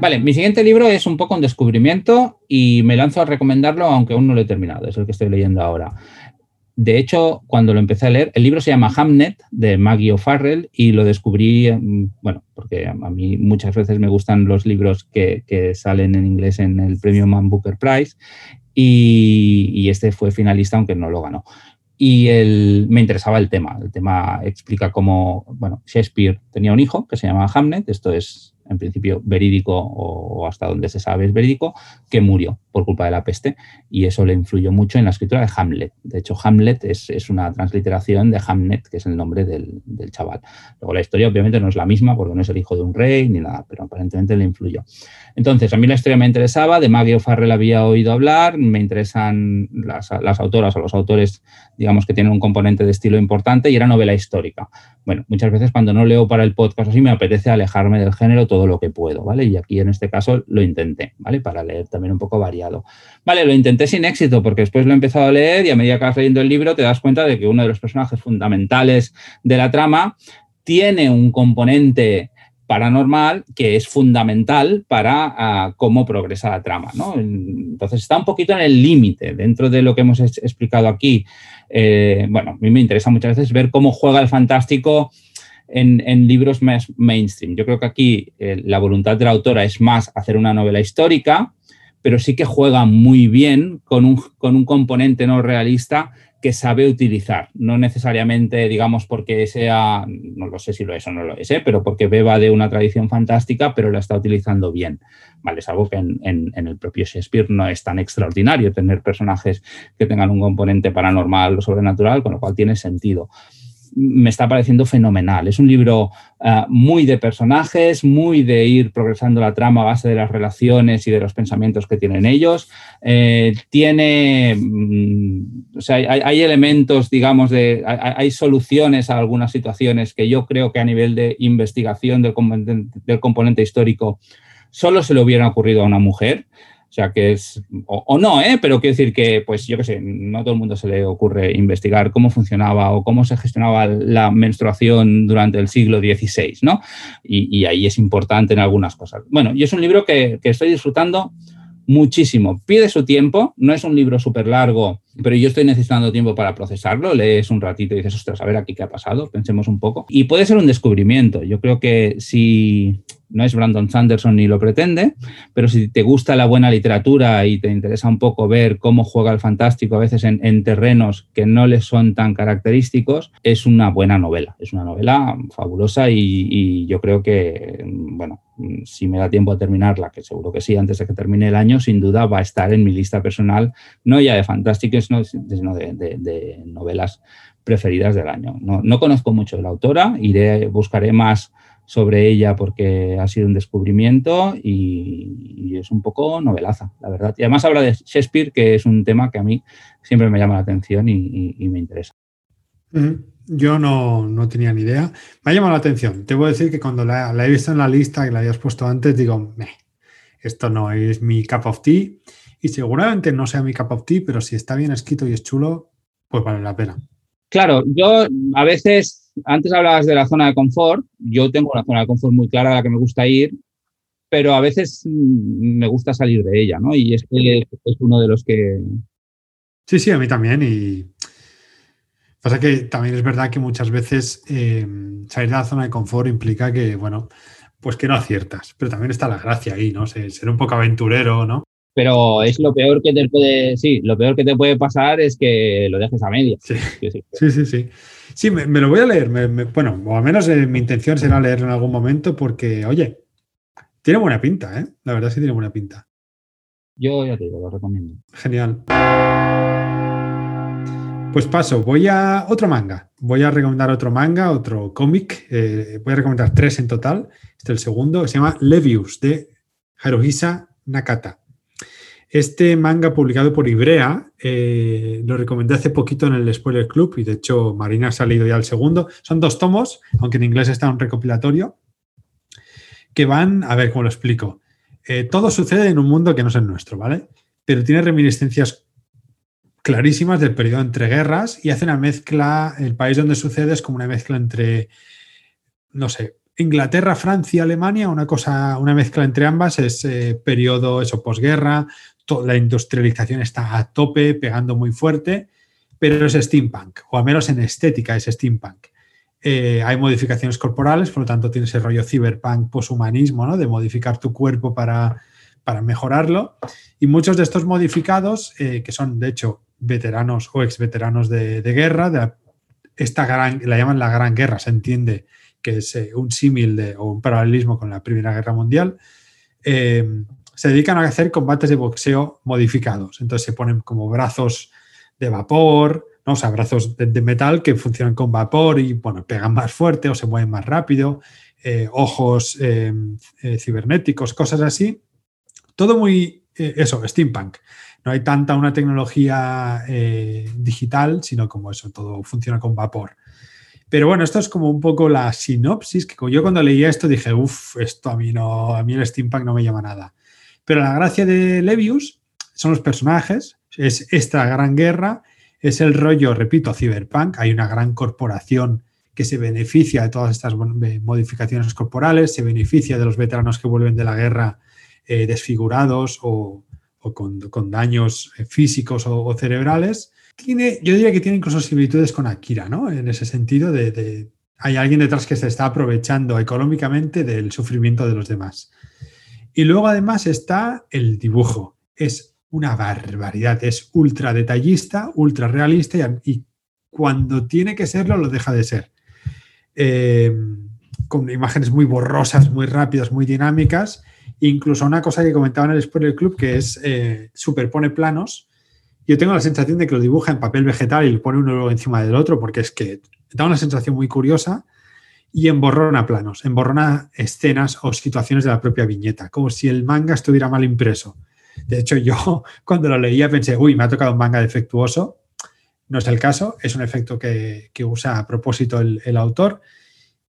Vale, mi siguiente libro es un poco un descubrimiento y me lanzo a recomendarlo, aunque aún no lo he terminado, es el que estoy leyendo ahora. De hecho, cuando lo empecé a leer, el libro se llama Hamnet de Maggie O'Farrell y lo descubrí, mm, bueno, porque a mí muchas veces me gustan los libros que, salen en inglés en el premio Man Booker Prize y, este fue finalista, aunque no lo ganó y me interesaba el tema. El tema explica cómo, bueno, Shakespeare tenía un hijo que se llamaba Hamnet, esto es en principio verídico o hasta donde se sabe es verídico, que murió por culpa de la peste y eso le influyó mucho en la escritura de Hamlet. De hecho, Hamlet es, una transliteración de Hamnet, que es el nombre del, del, chaval. Luego la historia obviamente no es la misma porque no es el hijo de un rey ni nada, pero aparentemente le influyó. Entonces, a mí la historia me interesaba, de Maggie O'Farrell había oído hablar, me interesan las, las autoras o los autores, digamos, que tienen un componente de estilo importante y era novela histórica. Bueno, muchas veces cuando no leo para el podcast así me apetece alejarme del género todo lo que puedo, ¿vale? Y aquí en este caso lo intenté, ¿vale? Para leer también un poco variado. Vale, lo intenté sin éxito porque después lo he empezado a leer y a medida que vas leyendo el libro te das cuenta de que uno de los personajes fundamentales de la trama tiene un componente paranormal que es fundamental para ah, cómo progresa la trama. ¿no? Entonces está un poquito en el límite dentro de lo que hemos explicado aquí. Eh, bueno, a mí me interesa muchas veces ver cómo juega el fantástico en, libros más mainstream. Yo creo que aquí eh, la voluntad de la autora es más hacer una novela histórica, pero sí que juega muy bien con un, con un componente no realista que sabe utilizar, no necesariamente, digamos, porque sea, no lo sé si lo es o no lo es, ¿eh? pero porque beba de una tradición fantástica, pero la está utilizando bien. Vale, es algo que en, en, el propio Shakespeare no es tan extraordinario tener personajes que tengan un componente paranormal o sobrenatural, con lo cual tiene sentido me está pareciendo fenomenal. Es un libro ah, muy de personajes, muy de ir progresando la trama a base de las relaciones y de los pensamientos que tienen ellos. Eh, tiene, mm, o sea, hay, elementos, digamos, de, hay, soluciones a algunas situaciones que yo creo que a nivel de investigación del del componente histórico solo se le hubiera ocurrido a una mujer. O sea, que es, o, no, ¿eh? pero quiero decir que, pues yo qué sé, no a todo el mundo se le ocurre investigar cómo funcionaba o cómo se gestionaba la menstruación durante el siglo XVI, ¿no? Y, ahí es importante en algunas cosas. Bueno, y es un libro que, que estoy disfrutando muchísimo. Pide su tiempo, no es un libro súper largo pero yo estoy necesitando tiempo para procesarlo, lees un ratito y dices, ostras, a ver aquí qué ha pasado, pensemos un poco. Y puede ser un descubrimiento. Yo creo que si no es Brandon Sanderson ni lo pretende, pero si te gusta la buena literatura y te interesa un poco ver cómo juega el fantástico a veces en, terrenos que no le son tan característicos, es una buena novela. Es una novela fabulosa y, yo creo que, bueno, si me da tiempo a terminarla, que seguro que sí, antes de que termine el año, sin duda va a estar en mi lista personal, no ya de sino de, novelas preferidas del año. No, no, conozco mucho de la autora, iré, buscaré más sobre ella porque ha sido un descubrimiento y, es un poco novelaza, la verdad. Y además habla de Shakespeare, que es un tema que a mí siempre me llama la atención y, me interesa. Yo no, tenía ni idea. Me ha llamado la atención. Te voy a decir que cuando la, he visto en la lista que la habías puesto antes, digo, esto no es mi cup of tea. Y seguramente no sea mi cup of tea, pero si está bien escrito y es chulo, pues vale la pena. Claro, yo a veces antes hablabas de la zona de confort. Yo tengo una zona de confort muy clara a la que me gusta ir, pero a veces mm, me gusta salir de ella, ¿no? Y es es uno de los que. Sí, sí, a mí también. Y pasa que también es verdad que muchas veces eh, salir de la zona de confort implica que, bueno, pues que no aciertas. Pero también está la gracia ahí, ¿no? Ser, ser un poco aventurero, ¿no? Pero es lo peor que te puede, sí, lo peor que te puede pasar es que lo dejes a media. Sí, sí, sí. Sí, me, lo voy a leer. bueno, o al menos eh, mi intención será leerlo en algún momento porque, oye, tiene buena pinta, ¿eh? La verdad sí tiene buena pinta. Yo ya te digo, lo recomiendo. Genial. Pues paso, voy a otro manga. Voy a recomendar otro manga, otro cómic. Eh, voy a recomendar tres en total. Este es el segundo, se llama Levius, de Haruhisa Nakata. Este manga publicado por Ibrea eh, lo recomendé hace poquito en el Spoiler Club y de hecho Marina ha salido ya al segundo. Son dos tomos, aunque en inglés está un recopilatorio, que van, a ver cómo lo explico. Eh, todo sucede en un mundo que no es el nuestro, ¿vale? Pero tiene reminiscencias clarísimas del periodo entre guerras y hace una mezcla, el país donde sucede es como una mezcla entre, no sé, Inglaterra, Francia, Alemania, una cosa, una mezcla entre ambas, es eh, periodo, eso, posguerra, la industrialización está a tope, pegando muy fuerte, pero es steampunk, o al menos en estética es steampunk. Eh, hay modificaciones corporales, por lo tanto tiene ese rollo cyberpunk, poshumanismo, ¿no? de modificar tu cuerpo para, mejorarlo. Y muchos de estos modificados, eh, que son de hecho veteranos o ex veteranos de, guerra, de esta gran, la llaman la Gran Guerra, se entiende que es eh, un símil o un paralelismo con la Primera Guerra Mundial, se dedican a hacer combates de boxeo modificados. Entonces se ponen como brazos de vapor, ¿no? o sea, brazos de, metal que funcionan con vapor y bueno, pegan más fuerte o se mueven más rápido, eh, ojos em, eh, cibernéticos, cosas así. Todo muy, eh, eso, steampunk. No hay tanta una tecnología digital, sino como eso, todo funciona con vapor. Pero bueno, esto es como un poco la sinopsis, que yo cuando leía esto dije, uff, esto a mí no, a mí el steampunk no me llama nada. Pero la gracia de Levius son los personajes, es esta gran guerra, es el rollo, repito, cyberpunk, hay una gran corporación que se beneficia de todas estas modificaciones corporales, se beneficia de los veteranos que vuelven de la guerra eh, desfigurados o, con, daños eh, físicos o, cerebrales. Tiene, yo diría que tiene incluso similitudes con Akira, ¿no? En ese sentido de hay alguien detrás que se está aprovechando económicamente del sufrimiento de los demás. Y luego además está el dibujo. Es una barbaridad, es ultra detallista, ultra realista y, cuando tiene que serlo lo deja de ser. Eh, con imágenes muy borrosas, muy rápidas, muy dinámicas. Incluso una cosa que comentaba en el Spoiler Club que es eh, superpone planos. Yo tengo la sensación de que lo dibuja en papel vegetal y lo pone uno encima del otro porque es que da una sensación muy curiosa y emborrona planos, emborrona escenas o situaciones de la propia viñeta, como si el manga estuviera mal impreso. De hecho, yo cuando lo leía pensé, uy, me ha tocado un manga defectuoso. No es el caso, es un efecto que, usa a propósito el, autor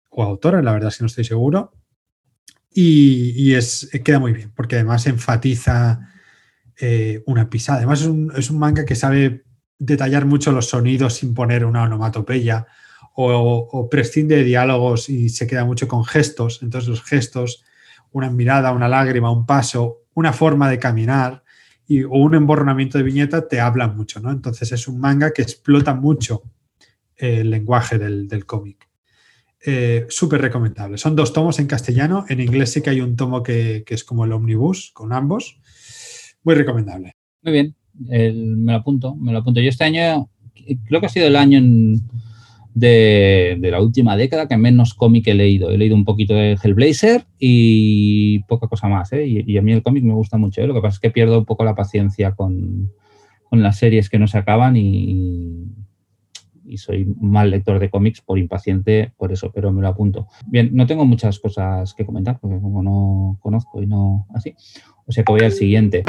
o autora, la verdad es que no estoy seguro. Y, es, queda muy bien, porque además enfatiza eh, una pisada. Además, es un, es un manga que sabe detallar mucho los sonidos sin poner una onomatopeya o, prescinde de diálogos y se queda mucho con gestos. Entonces los gestos, una mirada, una lágrima, un paso, una forma de caminar, y, o un emborronamiento de viñeta te habla mucho, ¿no? Entonces es un manga que explota mucho el lenguaje del, cómic. Eh, súper recomendable. Son dos tomos en castellano. En inglés sí que hay un tomo que, es como el omnibus con ambos. Muy recomendable. Muy bien. me lo apunto. Me lo apunto. Yo este año creo que ha sido el año de, la última década que menos cómic he leído. He leído un poquito de Hellblazer y poca cosa más. ¿eh? Y, a mí el cómic me gusta mucho. ¿eh? Lo que pasa es que pierdo un poco la paciencia con, con las series que no se acaban y, y soy mal lector de cómics por impaciente, por eso, pero me lo apunto. Bien, no tengo muchas cosas que comentar porque como no conozco y no así, o sea que voy al siguiente.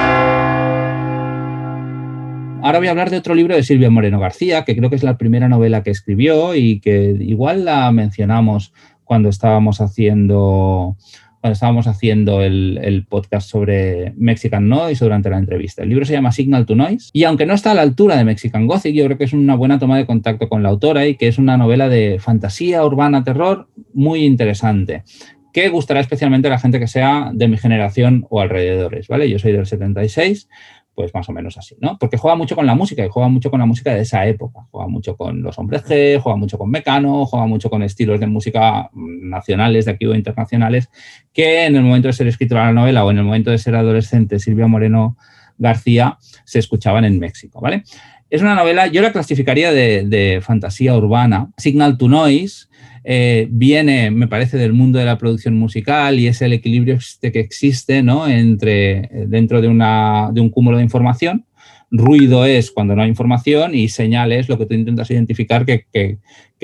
Ahora voy a hablar de otro libro de Silvia Moreno García, que creo que es la primera novela que escribió y que igual la mencionamos cuando estábamos haciendo cuando estábamos haciendo el, podcast sobre Mexican Noise durante la entrevista. El libro se llama Signal to Noise y aunque no está a la altura de Mexican Gothic, yo creo que es una buena toma de contacto con la autora y que es una novela de fantasía urbana terror muy interesante que gustará especialmente a la gente que sea de mi generación o alrededores, ¿vale? Yo soy del 76, pues más o menos así, ¿no? Porque juega mucho con la música y juega mucho con la música de esa época. Juega mucho con los hombres G, juega mucho con Mecano, juega mucho con estilos de música nacionales de aquí o internacionales que en el momento de ser escritora de la novela o en el momento de ser adolescente Silvia Moreno García se escuchaban en México, ¿vale? Es una novela, yo la clasificaría de, fantasía urbana, Signal to Noise, eh, viene, me parece, del mundo de la producción musical y es el equilibrio que existe ¿no? entre, eh, dentro de un cúmulo de información ruido es cuando no hay información y señal es lo que tú intentas identificar que,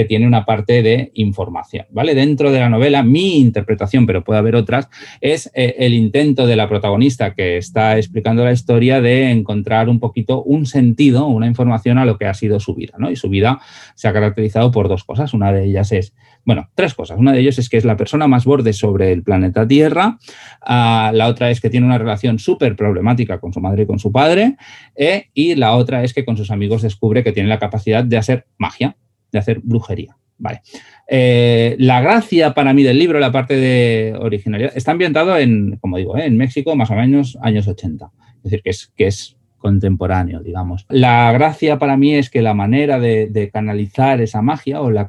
tiene una parte de información, ¿vale? Dentro de la novela, mi interpretación, pero puede haber otras, es eh, el intento de la protagonista que está explicando la historia de encontrar un poquito un sentido, una información a lo que ha sido su vida, ¿no? Y su vida se ha caracterizado por dos cosas. Una de ellas es bueno, tres cosas. Una de ellas es que es la persona más borde sobre el planeta Tierra. Ah, la otra es que tiene una relación súper problemática con su madre y con su padre. Eh, y la otra es que con sus amigos descubre que tiene la capacidad de hacer magia, de hacer brujería. Vale. Eh, la gracia para mí del libro, la parte de originalidad, está ambientado en, como digo, eh, en México, más o menos años 80. Es decir, que es, que es contemporáneo, digamos. La gracia para mí es que la manera de, canalizar esa magia o la,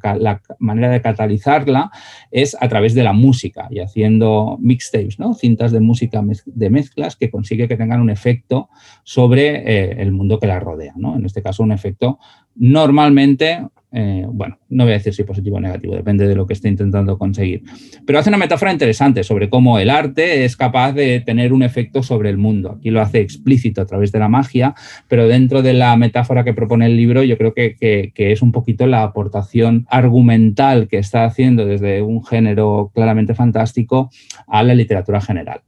manera de catalizarla es a través de la música y haciendo mixtapes, ¿no? cintas de música de mezclas que consigue que tengan un efecto sobre eh, el mundo que la rodea. ¿no? En este caso, un efecto normalmente eh, bueno, no voy a decir si positivo o negativo, depende de lo que esté intentando conseguir. Pero hace una metáfora interesante sobre cómo el arte es capaz de tener un efecto sobre el mundo. Aquí lo hace explícito a través de la magia, pero dentro de la metáfora que propone el libro, yo creo que, es un poquito la aportación argumental que está haciendo desde un género claramente fantástico a la literatura general.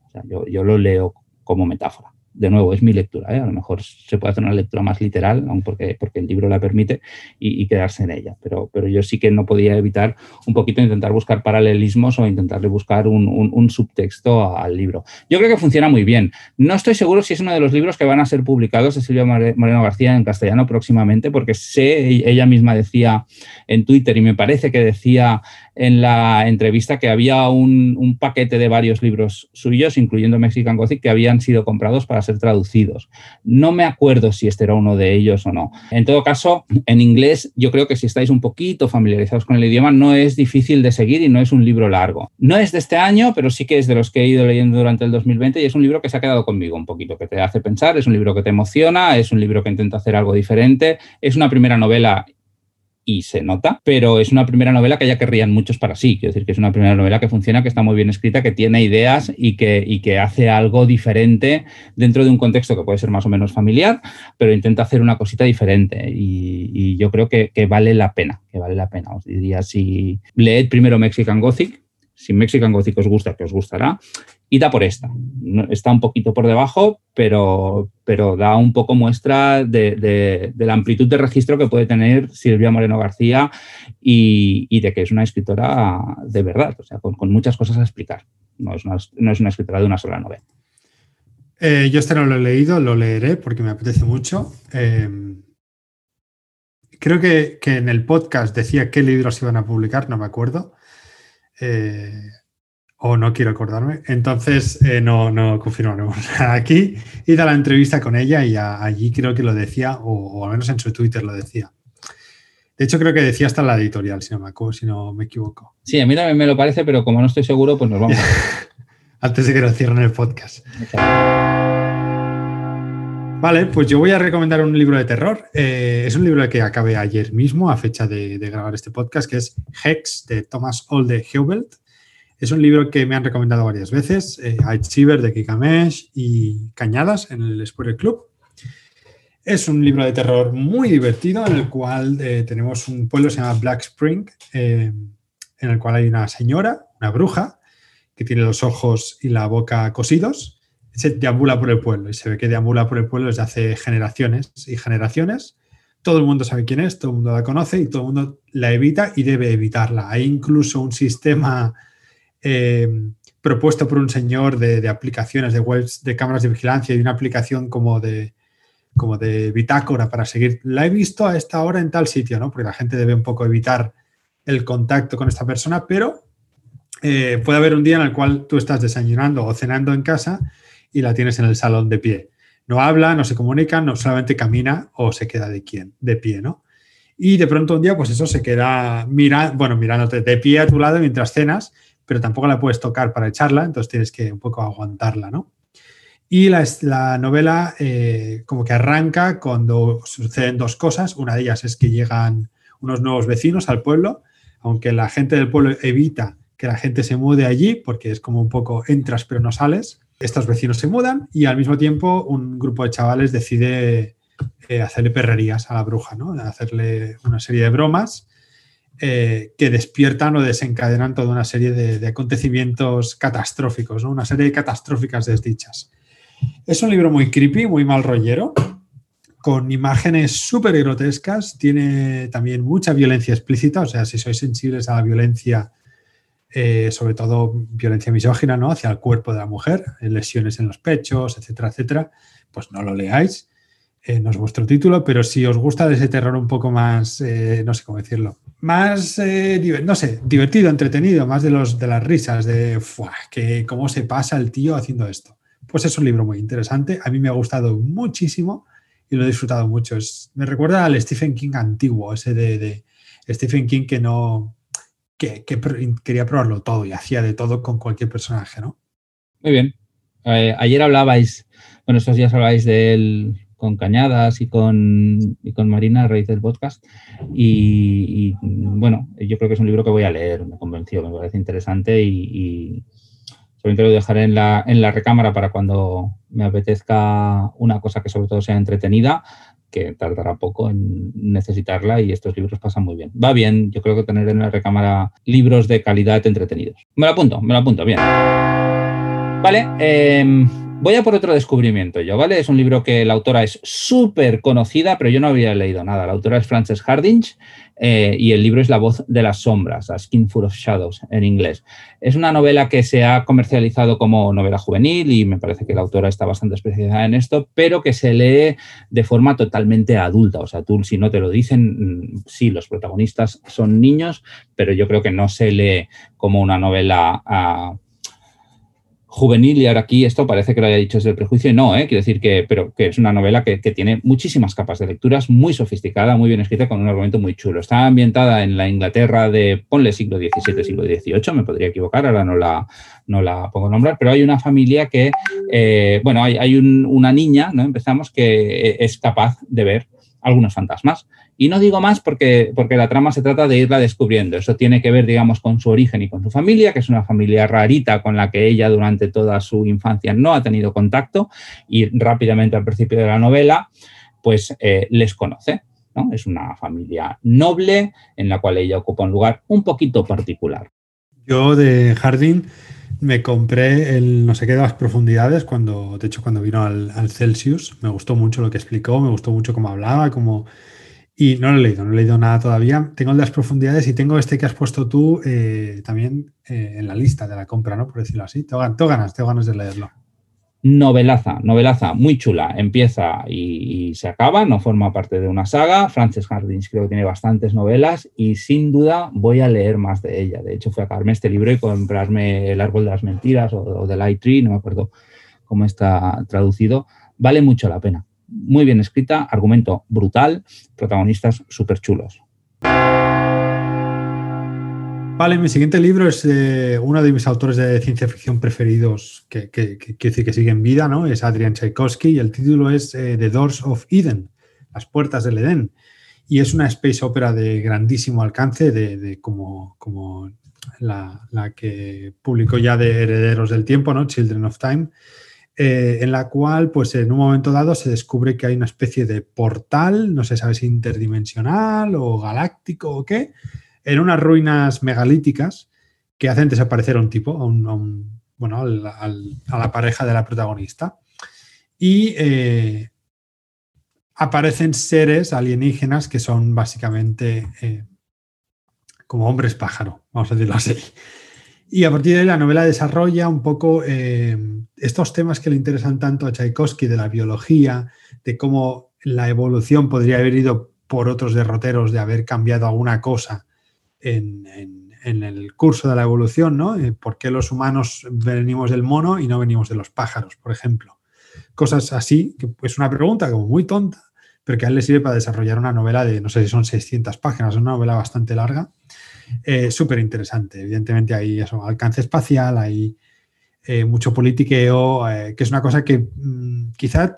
yo lo leo como metáfora de nuevo, es mi lectura, ¿eh? a lo mejor se puede hacer una lectura más literal, aun porque, porque el libro la permite, y, quedarse en ella. Pero, pero yo sí que no podía evitar un poquito intentar buscar paralelismos o intentarle buscar un, subtexto al libro. Yo creo que funciona muy bien. No estoy seguro si es uno de los libros que van a ser publicados de Silvia Moreno García en castellano próximamente, porque sé, ella misma decía en Twitter, y me parece que decía en la entrevista que había un, paquete de varios libros suyos, incluyendo Mexican Gothic, que habían sido comprados para ser traducidos. No me acuerdo si este era uno de ellos o no. En todo caso, en inglés yo creo que si estáis un poquito familiarizados con el idioma no es difícil de seguir y no es un libro largo. No es de este año, pero sí que es de los que he ido leyendo durante el 2020 y es un libro que se ha quedado conmigo un poquito, que te hace pensar, es un libro que te emociona, es un libro que intenta hacer algo diferente, es una primera novela y se nota, pero es una primera novela que ya querrían muchos para sí. Quiero decir que es una primera novela que funciona, que está muy bien escrita, que tiene ideas y que, y que hace algo diferente dentro de un contexto que puede ser más o menos familiar, pero intenta hacer una cosita diferente y, yo creo que, que, vale la pena, que vale la pena. Os diría si leed primero Mexican Gothic, si Mexican Gothic os gusta, que os gustará, da por esta. Está un poquito por debajo, pero, pero da un poco muestra de, la amplitud de registro que puede tener Silvia Moreno García y, de que es una escritora de verdad, o sea, con, muchas cosas a explicar. No es, una, escritora de una sola novela. Eh, yo este no lo he leído, lo leeré porque me apetece mucho. Eh, creo que, en el podcast decía qué libros iban a publicar, no me acuerdo. Eh, o no quiero acordarme. Entonces, eh, no, no confirmaremos aquí. Hice la entrevista con ella y allí creo que lo decía, o, al menos en su Twitter lo decía. De hecho, creo que decía hasta la editorial, si no me, si no me equivoco. Sí, a mí también me lo parece, pero como no estoy seguro, pues nos vamos. Antes de que nos cierren el podcast. Vale, pues yo voy a recomendar un libro de terror. Eh, es un libro que acabé ayer mismo, a fecha de, grabar este podcast, que es Hex, de Thomas Olde Heubelt. Es un libro que me han recomendado varias veces, eh, de Kikamesh y Cañadas en el Spoiler Club. Es un libro de terror muy divertido en el cual eh, tenemos un pueblo que se llama Black Spring, eh, en el cual hay una señora, una bruja, que tiene los ojos y la boca cosidos se deambula por el pueblo y se ve que deambula por el pueblo desde hace generaciones y generaciones. Todo el mundo sabe quién es, todo el mundo la conoce y todo el mundo la evita y debe evitarla. Hay incluso un sistema eh, propuesto por un señor de, aplicaciones de webs, de cámaras de vigilancia y una aplicación como de, como de bitácora para seguir. La he visto a esta hora en tal sitio, ¿no? Porque la gente debe un poco evitar el contacto con esta persona, pero eh, puede haber un día en el cual tú estás desayunando o cenando en casa y la tienes en el salón de pie. No habla, no se comunica, no solamente camina o se queda de, quién, de pie, ¿no? Y de pronto un día, pues eso se queda mira, bueno, mirándote de pie a tu lado mientras cenas, pero tampoco la puedes tocar para echarla, entonces tienes que un poco aguantarla, ¿no? Y la, la novela eh, como que arranca cuando suceden dos cosas. Una de ellas es que llegan unos nuevos vecinos al pueblo, aunque la gente del pueblo evita que la gente se mude allí, porque es como un poco entras pero no sales estos vecinos se mudan y al mismo tiempo un grupo de chavales decide eh, hacerle perrerías a la bruja, ¿no? hacerle una serie de bromas eh, que despiertan o desencadenan toda una serie de, acontecimientos catastróficos, una serie de catastróficas desdichas. Es un libro muy creepy, muy mal rollero, con imágenes súper grotescas, tiene también mucha violencia explícita, o sea, si sois sensibles a la violencia eh, sobre todo violencia misógina, ¿no? Hacia el cuerpo de la mujer, lesiones en los pechos, etcétera, etcétera, pues no lo leáis. Eh, no es vuestro título, pero si os gusta de ese terror un poco más, no sé cómo decirlo, más, no sé, divertido, entretenido, más de, los, de las risas, de que cómo se pasa el tío haciendo esto. Pues es un libro muy interesante, a mí me ha gustado muchísimo y lo he disfrutado mucho. me recuerda al Stephen King antiguo, ese de Stephen King que no, que, quería probarlo todo y hacía de todo con cualquier personaje, ¿no? Muy bien. Eh, ayer hablabais, bueno, estos días hablabais de él con Cañadas y con, con Marina a raíz del podcast. Y, bueno, yo creo que es un libro que voy a leer, me convenció, me parece interesante y, y solamente lo dejaré en la, en la recámara para cuando me apetezca una cosa que sobre todo sea entretenida que tardará poco en necesitarla y estos libros pasan muy bien. Va bien, yo creo que tener en la recámara libros de calidad entretenidos. Me lo apunto, me lo apunto, bien. Vale, eh, Voy a por otro descubrimiento yo, ¿vale? Es un libro que la autora es súper conocida, pero yo no había leído nada. La autora es Frances Hardinge eh, y el libro es La voz de las sombras, A Skin Full of Shadows en inglés. Es una novela que se ha comercializado como novela juvenil y me parece que la autora está bastante especializada en esto, pero que se lee de forma totalmente adulta. O sea, tú si no te lo dicen, mm, sí, los protagonistas son niños, pero yo creo que no se lee como una novela... Uh, juvenil y ahora aquí esto parece que lo haya dicho desde el prejuicio y no, ¿eh? quiero decir que, pero que es una novela que, tiene muchísimas capas de lecturas, muy sofisticada, muy bien escrita, con un argumento muy chulo. Está ambientada en la Inglaterra de, ponle siglo XVII, siglo XVIII, me podría equivocar, ahora no la, no la a nombrar, pero hay una familia que, eh, bueno, hay, hay una niña, ¿no? Empezamos, que es capaz de ver algunos fantasmas. Y no digo más porque, porque la trama se trata de irla descubriendo. Eso tiene que ver, digamos, con su origen y con su familia, que es una familia rarita con la que ella durante toda su infancia no ha tenido contacto y rápidamente al principio de la novela, pues eh, les conoce. ¿no? Es una familia noble en la cual ella ocupa un lugar un poquito particular. Yo de Jardín me compré el no sé qué de las profundidades cuando, de hecho, cuando vino al Celsius. Me gustó mucho lo que explicó, me gustó mucho cómo hablaba, cómo y no lo he leído, no he leído nada todavía. Tengo las profundidades y tengo este que has puesto tú eh, también eh, en la lista de la compra, ¿no? Por decirlo así. Tengo, ganas, tengo ganas de leerlo. Novelaza, novelaza, muy chula. Empieza y, se acaba, no forma parte de una saga. Frances Hardings creo que tiene bastantes novelas y sin duda voy a leer más de ella. De hecho, fui a acabarme este libro y comprarme El árbol de las mentiras o, o The Light Tree, no me acuerdo cómo está traducido. Vale mucho la pena. Muy bien escrita, argumento brutal, protagonistas súper chulos. Vale, mi siguiente libro es uno de mis autores de ciencia ficción preferidos que, que, que, sigue en vida, ¿no? Es Adrian Tchaikovsky y el título es eh, The Doors of Eden, Las Puertas del Edén. Y es una space opera de grandísimo alcance, de, como, como la, que publicó ya de Herederos del Tiempo, ¿no? Children of Time, eh, en la cual, pues en un momento dado se descubre que hay una especie de portal, no se sabe si interdimensional o galáctico o qué, en unas ruinas megalíticas que hacen desaparecer a un tipo, a, un, bueno, a la pareja de la protagonista. Y eh, aparecen seres alienígenas que son básicamente eh, como hombres pájaro, vamos a decirlo así. Y a partir de ahí la novela desarrolla un poco eh, estos temas que le interesan tanto a Tchaikovsky de la biología, de cómo la evolución podría haber ido por otros derroteros de haber cambiado alguna cosa en, el curso de la evolución, ¿no? Eh, ¿Por qué los humanos venimos del mono y no venimos de los pájaros, por ejemplo? Cosas así, que es una pregunta como muy tonta, pero que a él le sirve para desarrollar una novela de, no sé si son 600 páginas, una novela bastante larga, eh, súper interesante. Evidentemente hay eso, alcance espacial, hay eh, mucho politiqueo, que es una cosa que mm, quizás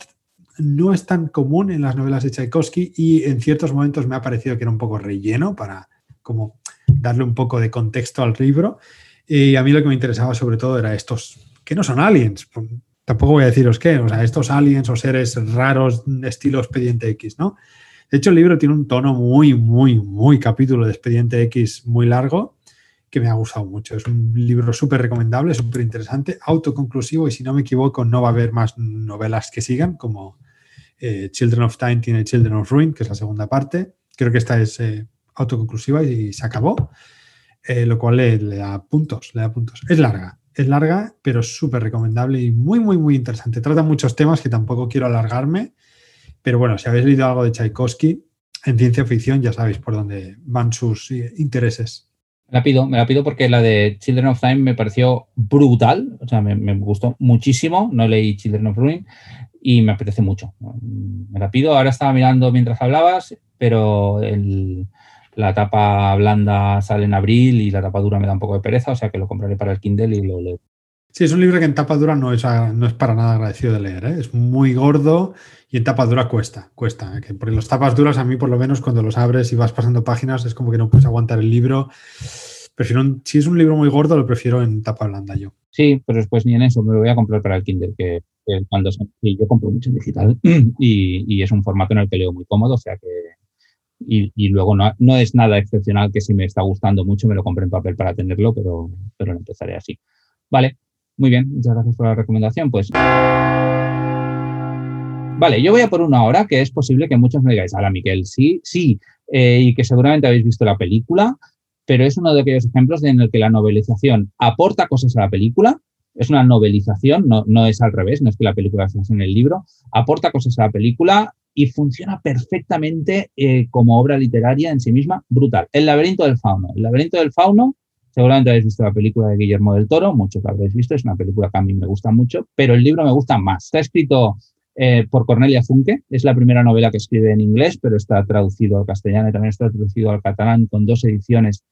no es tan común en las novelas de Tchaikovsky y en ciertos momentos me ha parecido que era un poco relleno para como darle un poco de contexto al libro. Y a mí lo que me interesaba sobre todo era estos, que no son aliens, tampoco voy a deciros qué, o sea, estos aliens o seres raros estilo Expediente X, ¿no? De hecho, el libro tiene un tono muy, muy, muy capítulo de Expediente X muy largo que me ha gustado mucho. Es un libro súper recomendable, súper interesante, autoconclusivo y si no me equivoco no va a haber más novelas que sigan, como eh, Children of Time tiene Children of Ruin, que es la segunda parte. Creo que esta es eh, autoconclusiva y se acabó, eh, lo cual le, da puntos, le da puntos. Es larga, es larga, pero súper recomendable y muy, muy, muy interesante. Trata muchos temas que tampoco quiero alargarme, pero bueno, si habéis leído algo de Tchaikovsky en ciencia ficción, ya sabéis por dónde van sus eh, intereses. Me la pido, me la pido porque la de Children of Time me pareció brutal, o sea, me, me gustó muchísimo, no leí Children of Ruin y me apetece mucho. Me la pido, ahora estaba mirando mientras hablabas, pero el, la tapa blanda sale en abril y la tapa dura me da un poco de pereza, o sea que lo compraré para el Kindle y lo leo. Sí, es un libro que en tapa dura no es, no es para nada agradecido de leer. ¿eh? Es muy gordo y en tapa dura cuesta, cuesta. ¿eh? porque los tapas duras a mí por lo menos cuando los abres y vas pasando páginas es como que no puedes aguantar el libro. Prefiero si es un libro muy gordo lo prefiero en tapa blanda yo. Sí, pero después ni en eso me lo voy a comprar para el Kindle, que, cuando yo compro mucho en digital y, y, es un formato en el que leo muy cómodo, o sea que y, luego no, no, es nada excepcional que si me está gustando mucho me lo compre en papel para tenerlo, pero, pero lo empezaré así. Vale, muy bien, muchas gracias por la recomendación. Pues Vale, yo voy a por una hora que es posible que muchos me digáis, hola Miquel, sí, sí, eh, y que seguramente habéis visto la película, pero es uno de aquellos ejemplos en el que la novelización aporta cosas a la película, es una novelización, no, no es al revés, no es que la película se en el libro, aporta cosas a la película y funciona perfectamente eh, como obra literaria en sí misma, brutal. El laberinto del fauno. El laberinto del fauno, seguramente habéis visto la película de Guillermo del Toro, muchos la habréis visto, es una película que a mí me gusta mucho, pero el libro me gusta más. Está escrito eh, por Cornelia Funke, es la primera novela que escribe en inglés, pero está traducido al castellano y también está traducido al catalán con dos ediciones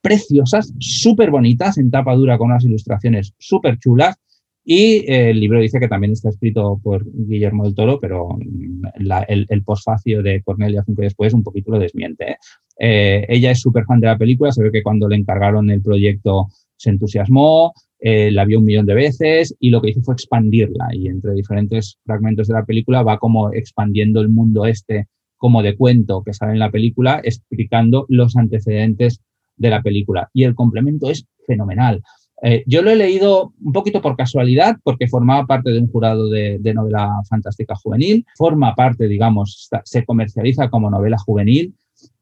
preciosas, súper bonitas, en tapa dura con unas ilustraciones súper chulas. Y eh, el libro dice que también está escrito por Guillermo del Toro, pero mm, el, posfacio de Cornelia Funke después un poquito lo desmiente. Eh, ella es súper fan de la película, se ve que cuando le encargaron el proyecto se entusiasmó, la vio un millón de veces y lo que hizo fue expandirla. Y entre diferentes fragmentos de la película va como expandiendo el mundo este como de cuento que sale en la película, explicando los antecedentes de la película. Y el complemento es fenomenal. Eh, yo lo he leído un poquito por casualidad, porque formaba parte de un jurado de, novela fantástica juvenil, forma parte, digamos, se comercializa como novela juvenil,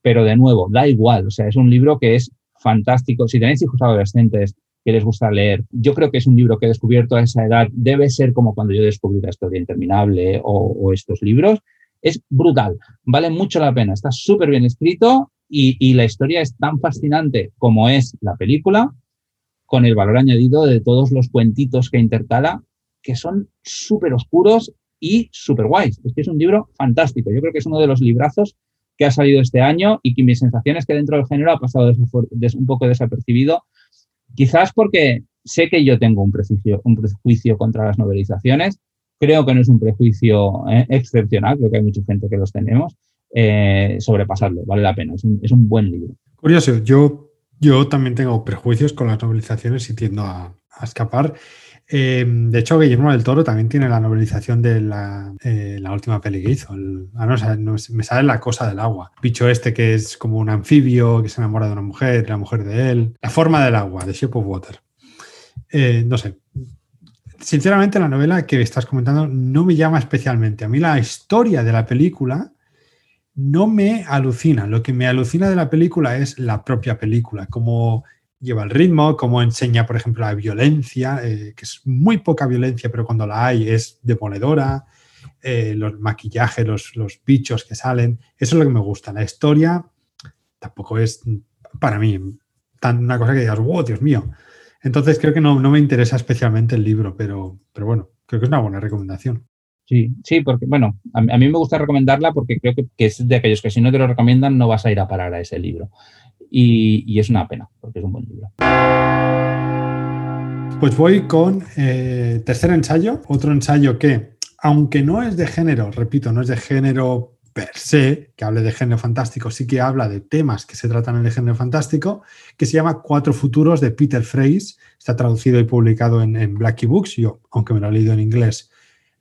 pero de nuevo, da igual, o sea, es un libro que es fantástico. Si tenéis hijos adolescentes, que les gusta leer. Yo creo que es un libro que he descubierto a esa edad. Debe ser como cuando yo descubrí la historia interminable o, estos libros. Es brutal, vale mucho la pena, está súper bien escrito y, la historia es tan fascinante como es la película, con el valor añadido de todos los cuentitos que intercala, que son súper oscuros y súper guays. Es que es un libro fantástico. Yo creo que es uno de los librazos que ha salido este año y que mi sensación es que dentro del género ha pasado un poco desapercibido, quizás porque sé que yo tengo un prejuicio, un contra las novelizaciones, creo que no es un prejuicio eh, excepcional, creo que hay mucha gente que los tenemos, eh, sobrepasarlo, vale la pena, es un, buen libro. Curioso, yo, yo también tengo prejuicios con las novelizaciones y tiendo a, a escapar. Em, de hecho, Guillermo del Toro también tiene la novelización de la, eh, última peli que hizo. ah, no, me sale la cosa del agua. Bicho este que es como un anfibio que se enamora de una mujer, la mujer de él. La forma del agua, de Shape of Water. Eh, no sé. Sinceramente, la novela que estás comentando no me llama especialmente. A mí la historia de la película no me alucina. Lo que me alucina de la película es la propia película, como lleva el ritmo, cómo enseña, por ejemplo, la violencia, eh, que es muy poca violencia, pero cuando la hay es demoledora, eh, los maquillajes, los, los, bichos que salen, eso es lo que me gusta. La historia tampoco es, para mí, tan una cosa que digas, wow, Dios mío. Entonces creo que no, no me interesa especialmente el libro, pero, pero bueno, creo que es una buena recomendación. Sí, sí, porque bueno, a, mí me gusta recomendarla porque creo que, que, es de aquellos que si no te lo recomiendan no vas a ir a parar a ese libro y, es una pena, porque es un buen libro. Pues voy con eh, tercer ensayo, otro ensayo que, aunque no es de género, repito, no es de género per se, que hable de género fantástico, sí que habla de temas que se tratan en el género fantástico, que se llama Cuatro Futuros de Peter Freys. Está traducido y publicado en, en Blackie Books. Yo, aunque me lo he leído en inglés,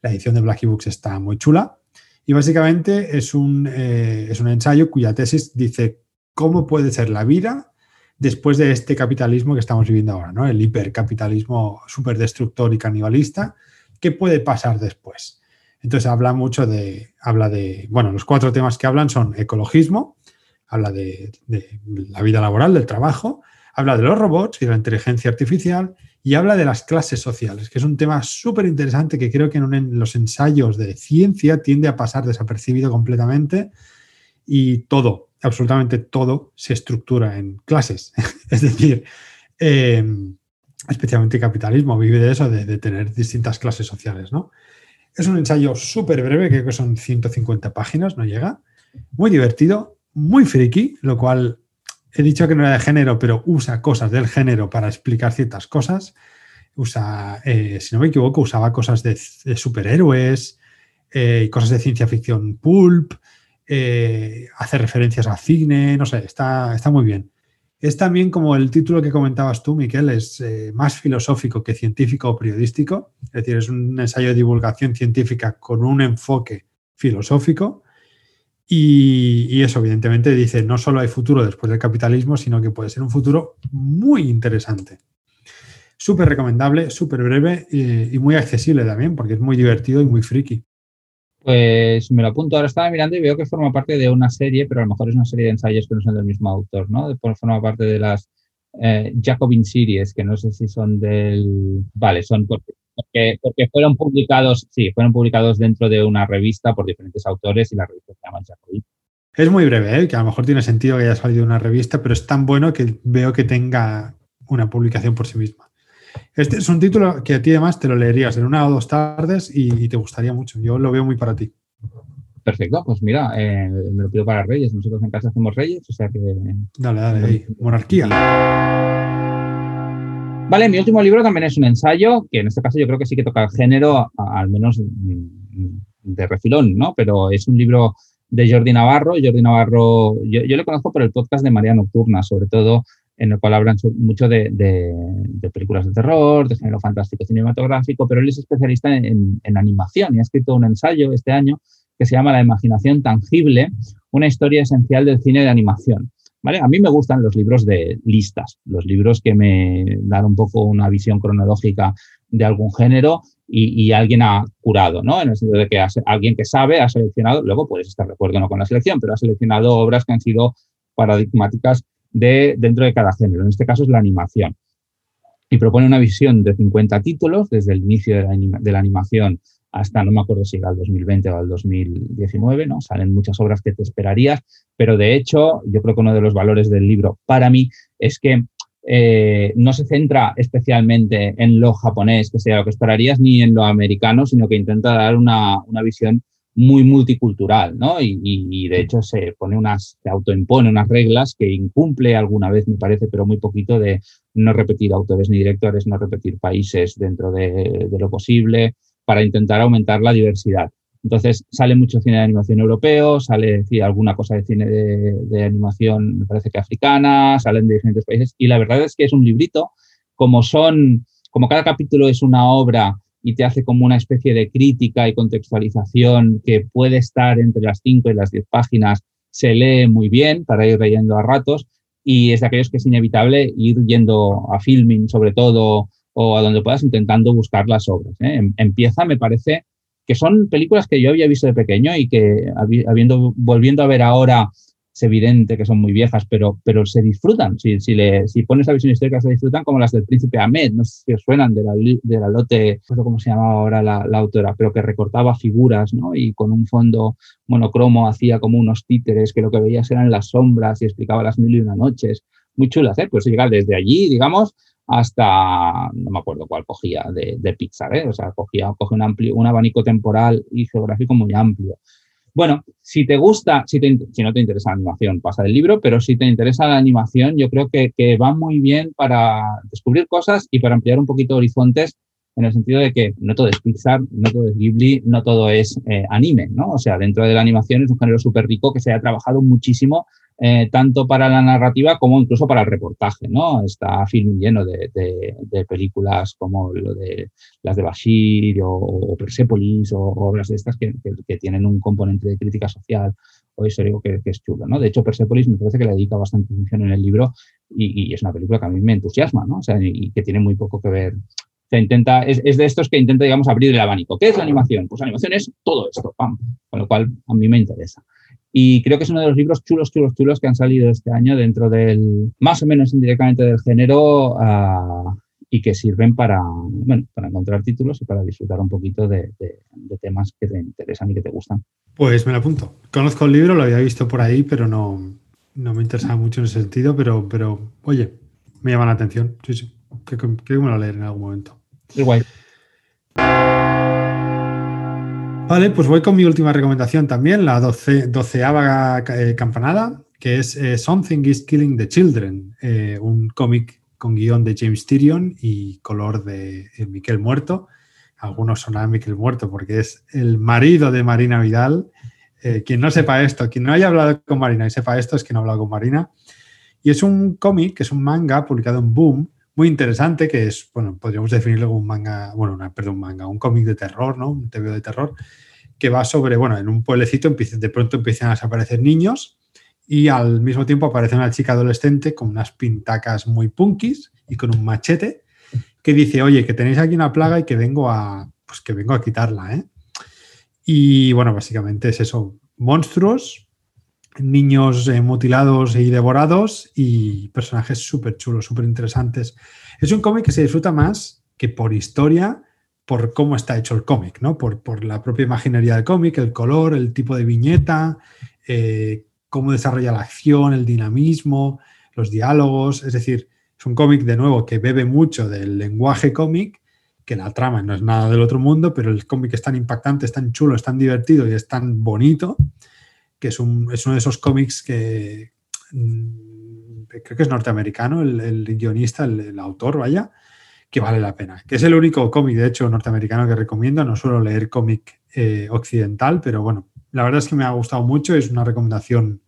la edición de Blackie Books está muy chula. Y básicamente es un, eh, es un ensayo cuya tesis dice cómo puede ser la vida después de este capitalismo que estamos viviendo ahora, ¿no? El hipercapitalismo superdestructor y canibalista. ¿Qué puede pasar después? Entonces habla mucho de, habla de, bueno, los cuatro temas que hablan son ecologismo, habla de, la vida laboral, del trabajo, habla de los robots y de la inteligencia artificial y habla de las clases sociales, que es un tema súper interesante que creo que en, los ensayos de ciencia tiende a pasar desapercibido completamente y todo, absolutamente todo se estructura en clases. es decir, em, especialmente capitalismo vive de eso, de, tener distintas clases sociales. ¿no? Es un ensayo súper breve, creo que son 150 páginas, no llega. Muy divertido, muy friki, lo cual he dicho que no era de género, pero usa cosas del género para explicar ciertas cosas. Usa, eh, si no me equivoco, usaba cosas de, superhéroes, eh, cosas de ciencia ficción pulp, eh, hace referencias a cine, no sé, está, está muy bien. Es también como el título que comentabas tú, Miquel, es eh, más filosófico que científico o periodístico, es decir, es un ensayo de divulgación científica con un enfoque filosófico. Y, eso, evidentemente, dice, no solo hay futuro después del capitalismo, sino que puede ser un futuro muy interesante. Súper recomendable, súper breve y, y, muy accesible también, porque es muy divertido y muy friki. Pues me lo apunto. Ahora estaba mirando y veo que forma parte de una serie, pero a lo mejor es una serie de ensayos que no son del mismo autor, ¿no? Forma parte de las eh, Jacobin Series, que no sé si son del. Vale, son porque, porque, fueron publicados, sí, fueron publicados dentro de una revista por diferentes autores y la revista se llama Jacobin. Es muy breve, ¿eh? que a lo mejor tiene sentido que haya salido una revista, pero es tan bueno que veo que tenga una publicación por sí misma. Este es un título que a ti además te lo leerías en una o dos tardes y, te gustaría mucho. Yo lo veo muy para ti. Perfecto, pues mira, eh, me lo pido para Reyes. Nosotros en casa hacemos Reyes, o sea que. Dale, dale, ahí. Monarquía. Vale, mi último libro también es un ensayo, que en este caso yo creo que sí que toca el género, al menos de refilón, ¿no? Pero es un libro de Jordi Navarro. Jordi Navarro, yo, yo le conozco por el podcast de María Nocturna, sobre todo en el cual hablan mucho de, películas de terror, de género fantástico cinematográfico, pero él es especialista en, animación y ha escrito un ensayo este año que se llama La imaginación tangible, una historia esencial del cine de animación. ¿Vale? A mí me gustan los libros de listas, los libros que me dan un poco una visión cronológica de algún género y, alguien ha curado, ¿no? En el sentido de que alguien que sabe ha seleccionado, luego puedes estar de acuerdo no con la selección, pero ha seleccionado obras que han sido paradigmáticas de, dentro de cada género. En este caso es la animación. y propone una visión de 50 títulos desde el inicio de la, animación hasta, no me acuerdo si era el 2020 o el 2019, ¿no? Salen muchas obras que te esperarías, pero de hecho, yo creo que uno de los valores del libro para mí es que eh, no se centra especialmente en lo japonés, que sería lo que esperarías, ni en lo americano, sino que intenta dar una, una visión muy multicultural, ¿no? Y, de hecho se pone unas, se autoimpone unas reglas que incumple alguna vez, me parece, pero muy poquito de no repetir autores ni directores, no repetir países dentro de, lo posible, para intentar aumentar la diversidad. Entonces sale mucho cine de animación europeo, sale alguna cosa de cine de, de, animación, me parece que africana, salen de diferentes países y la verdad es que es un librito, como son, como cada capítulo es una obra y te hace como una especie de crítica y contextualización que puede estar entre las 5 y las 10 páginas, se lee muy bien para ir leyendo a ratos y es de aquellos que es inevitable ir yendo a filming sobre todo o a donde puedas intentando buscar las obras. ¿eh? Em, empieza, me parece, que son películas que yo había visto de pequeño y que habiendo, volviendo a ver ahora es evidente que son muy viejas, pero, pero se disfrutan. Si, si, le, si pones la visión histórica, se disfrutan como las del príncipe Ahmed. No sé si os suenan de la, de la lote, no sé cómo se llamaba ahora la, la, autora, pero que recortaba figuras ¿no? y con un fondo monocromo hacía como unos títeres que lo que veías eran las sombras y explicaba las mil y una noches. Muy chulas, ¿eh? Pues llegar desde allí, digamos, hasta, no me acuerdo cuál cogía de, de Pixar, ¿eh? o sea, cogía, coge un, amplio, un abanico temporal y geográfico muy amplio. Bueno, si te gusta, si, no te interesa la animación, pasa del libro, pero si te interesa la animación, yo creo que, va muy bien para descubrir cosas y para ampliar un poquito horizontes en el sentido de que no todo es Pixar, no todo es Ghibli, no todo es eh, anime, ¿no? O sea, dentro de la animación es un género súper rico que se ha trabajado muchísimo eh, tanto para la narrativa como incluso para el reportaje, ¿no? Está film lleno de, películas como lo de las de Bashir o, Persepolis o, obras de estas que, tienen un componente de crítica social o histórico que, es chulo, ¿no? De hecho, Persepolis me parece que le dedica bastante atención en el libro y, es una película que a mí me entusiasma, ¿no? O sea, y, que tiene muy poco que ver intenta, es, es, de estos que intenta, digamos, abrir el abanico. ¿Qué es la animación? Pues animación es todo esto, pam, con lo cual a mí me interesa. Y creo que es uno de los libros chulos, chulos, chulos que han salido este año dentro del, más o menos indirectamente del género uh, y que sirven para, bueno, para encontrar títulos y para disfrutar un poquito de, de, de, temas que te interesan y que te gustan. Pues me lo apunto. Conozco el libro, lo había visto por ahí, pero no, no me interesaba mucho en ese sentido, pero, pero oye, me llama la atención. Sí, sí. Creo que me lo leer en algún momento. Igual. Vale, pues voy con mi última recomendación también, la doceava eh, campanada, que es eh, Something is Killing the Children, eh, un cómic con guion de James Tyrion y color de Miquel Muerto. Algunos sonarán Miquel Muerto porque es el marido de Marina Vidal. quien no sepa esto, quien no haya hablado con Marina y sepa esto es que no ha hablado con Marina. Y es un cómic, es un manga publicado en Boom, muy interesante, que es, bueno, podríamos definirlo como un manga, bueno, perdón, un manga, un cómic de terror, ¿no? Un TV de terror, que va sobre, bueno, en un pueblecito de pronto empiezan a desaparecer niños y al mismo tiempo aparece una chica adolescente con unas pintacas muy punkis y con un machete que dice, oye, que tenéis aquí una plaga y que vengo a, pues que vengo a quitarla, ¿eh? Y bueno, básicamente es eso, monstruos, niños eh, mutilados y devorados y personajes súper chulos, súper interesantes. Es un cómic que se disfruta más que por historia, por cómo está hecho el cómic, ¿no? Por, por, la propia imaginería del cómic, el color, el tipo de viñeta, eh, cómo desarrolla la acción, el dinamismo, los diálogos. Es decir, es un cómic de nuevo que bebe mucho del lenguaje cómic, que la trama no es nada del otro mundo, pero el cómic es tan impactante, es tan chulo, es tan divertido y es tan bonito que es, uno de esos cómics que mm, creo que es norteamericano, el, guionista, el, autor, vaya, que vale la pena. Que es el único cómic, de hecho, norteamericano que recomiendo. No suelo leer cómic eh, occidental, pero bueno, la verdad es que me ha gustado mucho. Es una recomendación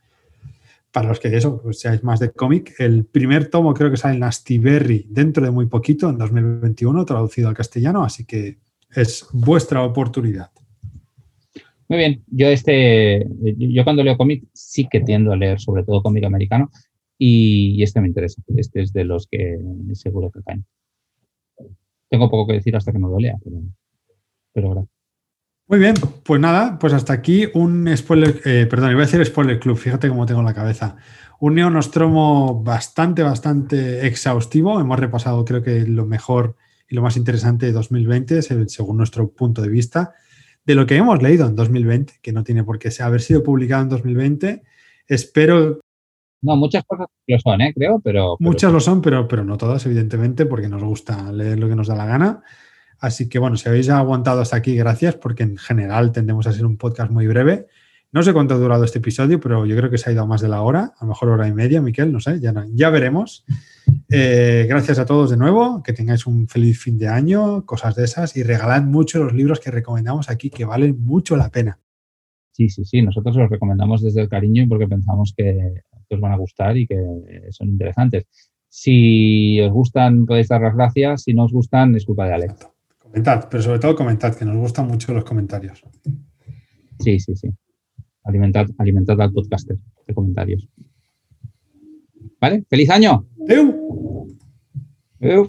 para los que eso, pues seáis más de cómic. El primer tomo creo que sale en Astiberri dentro de muy poquito, en 2021, traducido al castellano, así que es vuestra oportunidad. Muy bien, yo este, yo cuando leo cómic sí que tiendo a leer sobre todo cómic americano y, este me interesa. Este es de los que seguro que caen. Tengo poco que decir hasta que no lo lea, pero, pero gracias. Muy bien, pues nada, pues hasta aquí un spoiler, eh, perdón, iba a decir spoiler club, fíjate cómo tengo la cabeza. Un neonostromo bastante, bastante exhaustivo. Hemos repasado, creo que lo mejor y lo más interesante de 2020, según nuestro punto de vista, de lo que hemos leído en 2020, que no tiene por qué haber sido publicado en 2020. Espero. No, muchas cosas lo son, ¿eh? creo, pero. Muchas lo son, pero, pero no todas, evidentemente, porque nos gusta leer lo que nos da la gana. Así que bueno, si habéis aguantado hasta aquí, gracias, porque en general tendemos a ser un podcast muy breve. No sé cuánto ha durado este episodio, pero yo creo que se ha ido a más de la hora, a lo mejor hora y media, Miquel, no sé, ya, ya veremos. Eh, gracias a todos de nuevo, que tengáis un feliz fin de año, cosas de esas, y regalad mucho los libros que recomendamos aquí, que valen mucho la pena. Sí, sí, sí, nosotros los recomendamos desde el cariño porque pensamos que os van a gustar y que son interesantes. Si os gustan, podéis dar las gracias. Si no os gustan, es culpa de Alex. Comentad, pero sobre todo comentad, que nos gustan mucho los comentarios. Sí, sí, sí. Alimentad, alimentad al podcaster de comentarios. ¿Vale? ¡Feliz año! ¡Eu!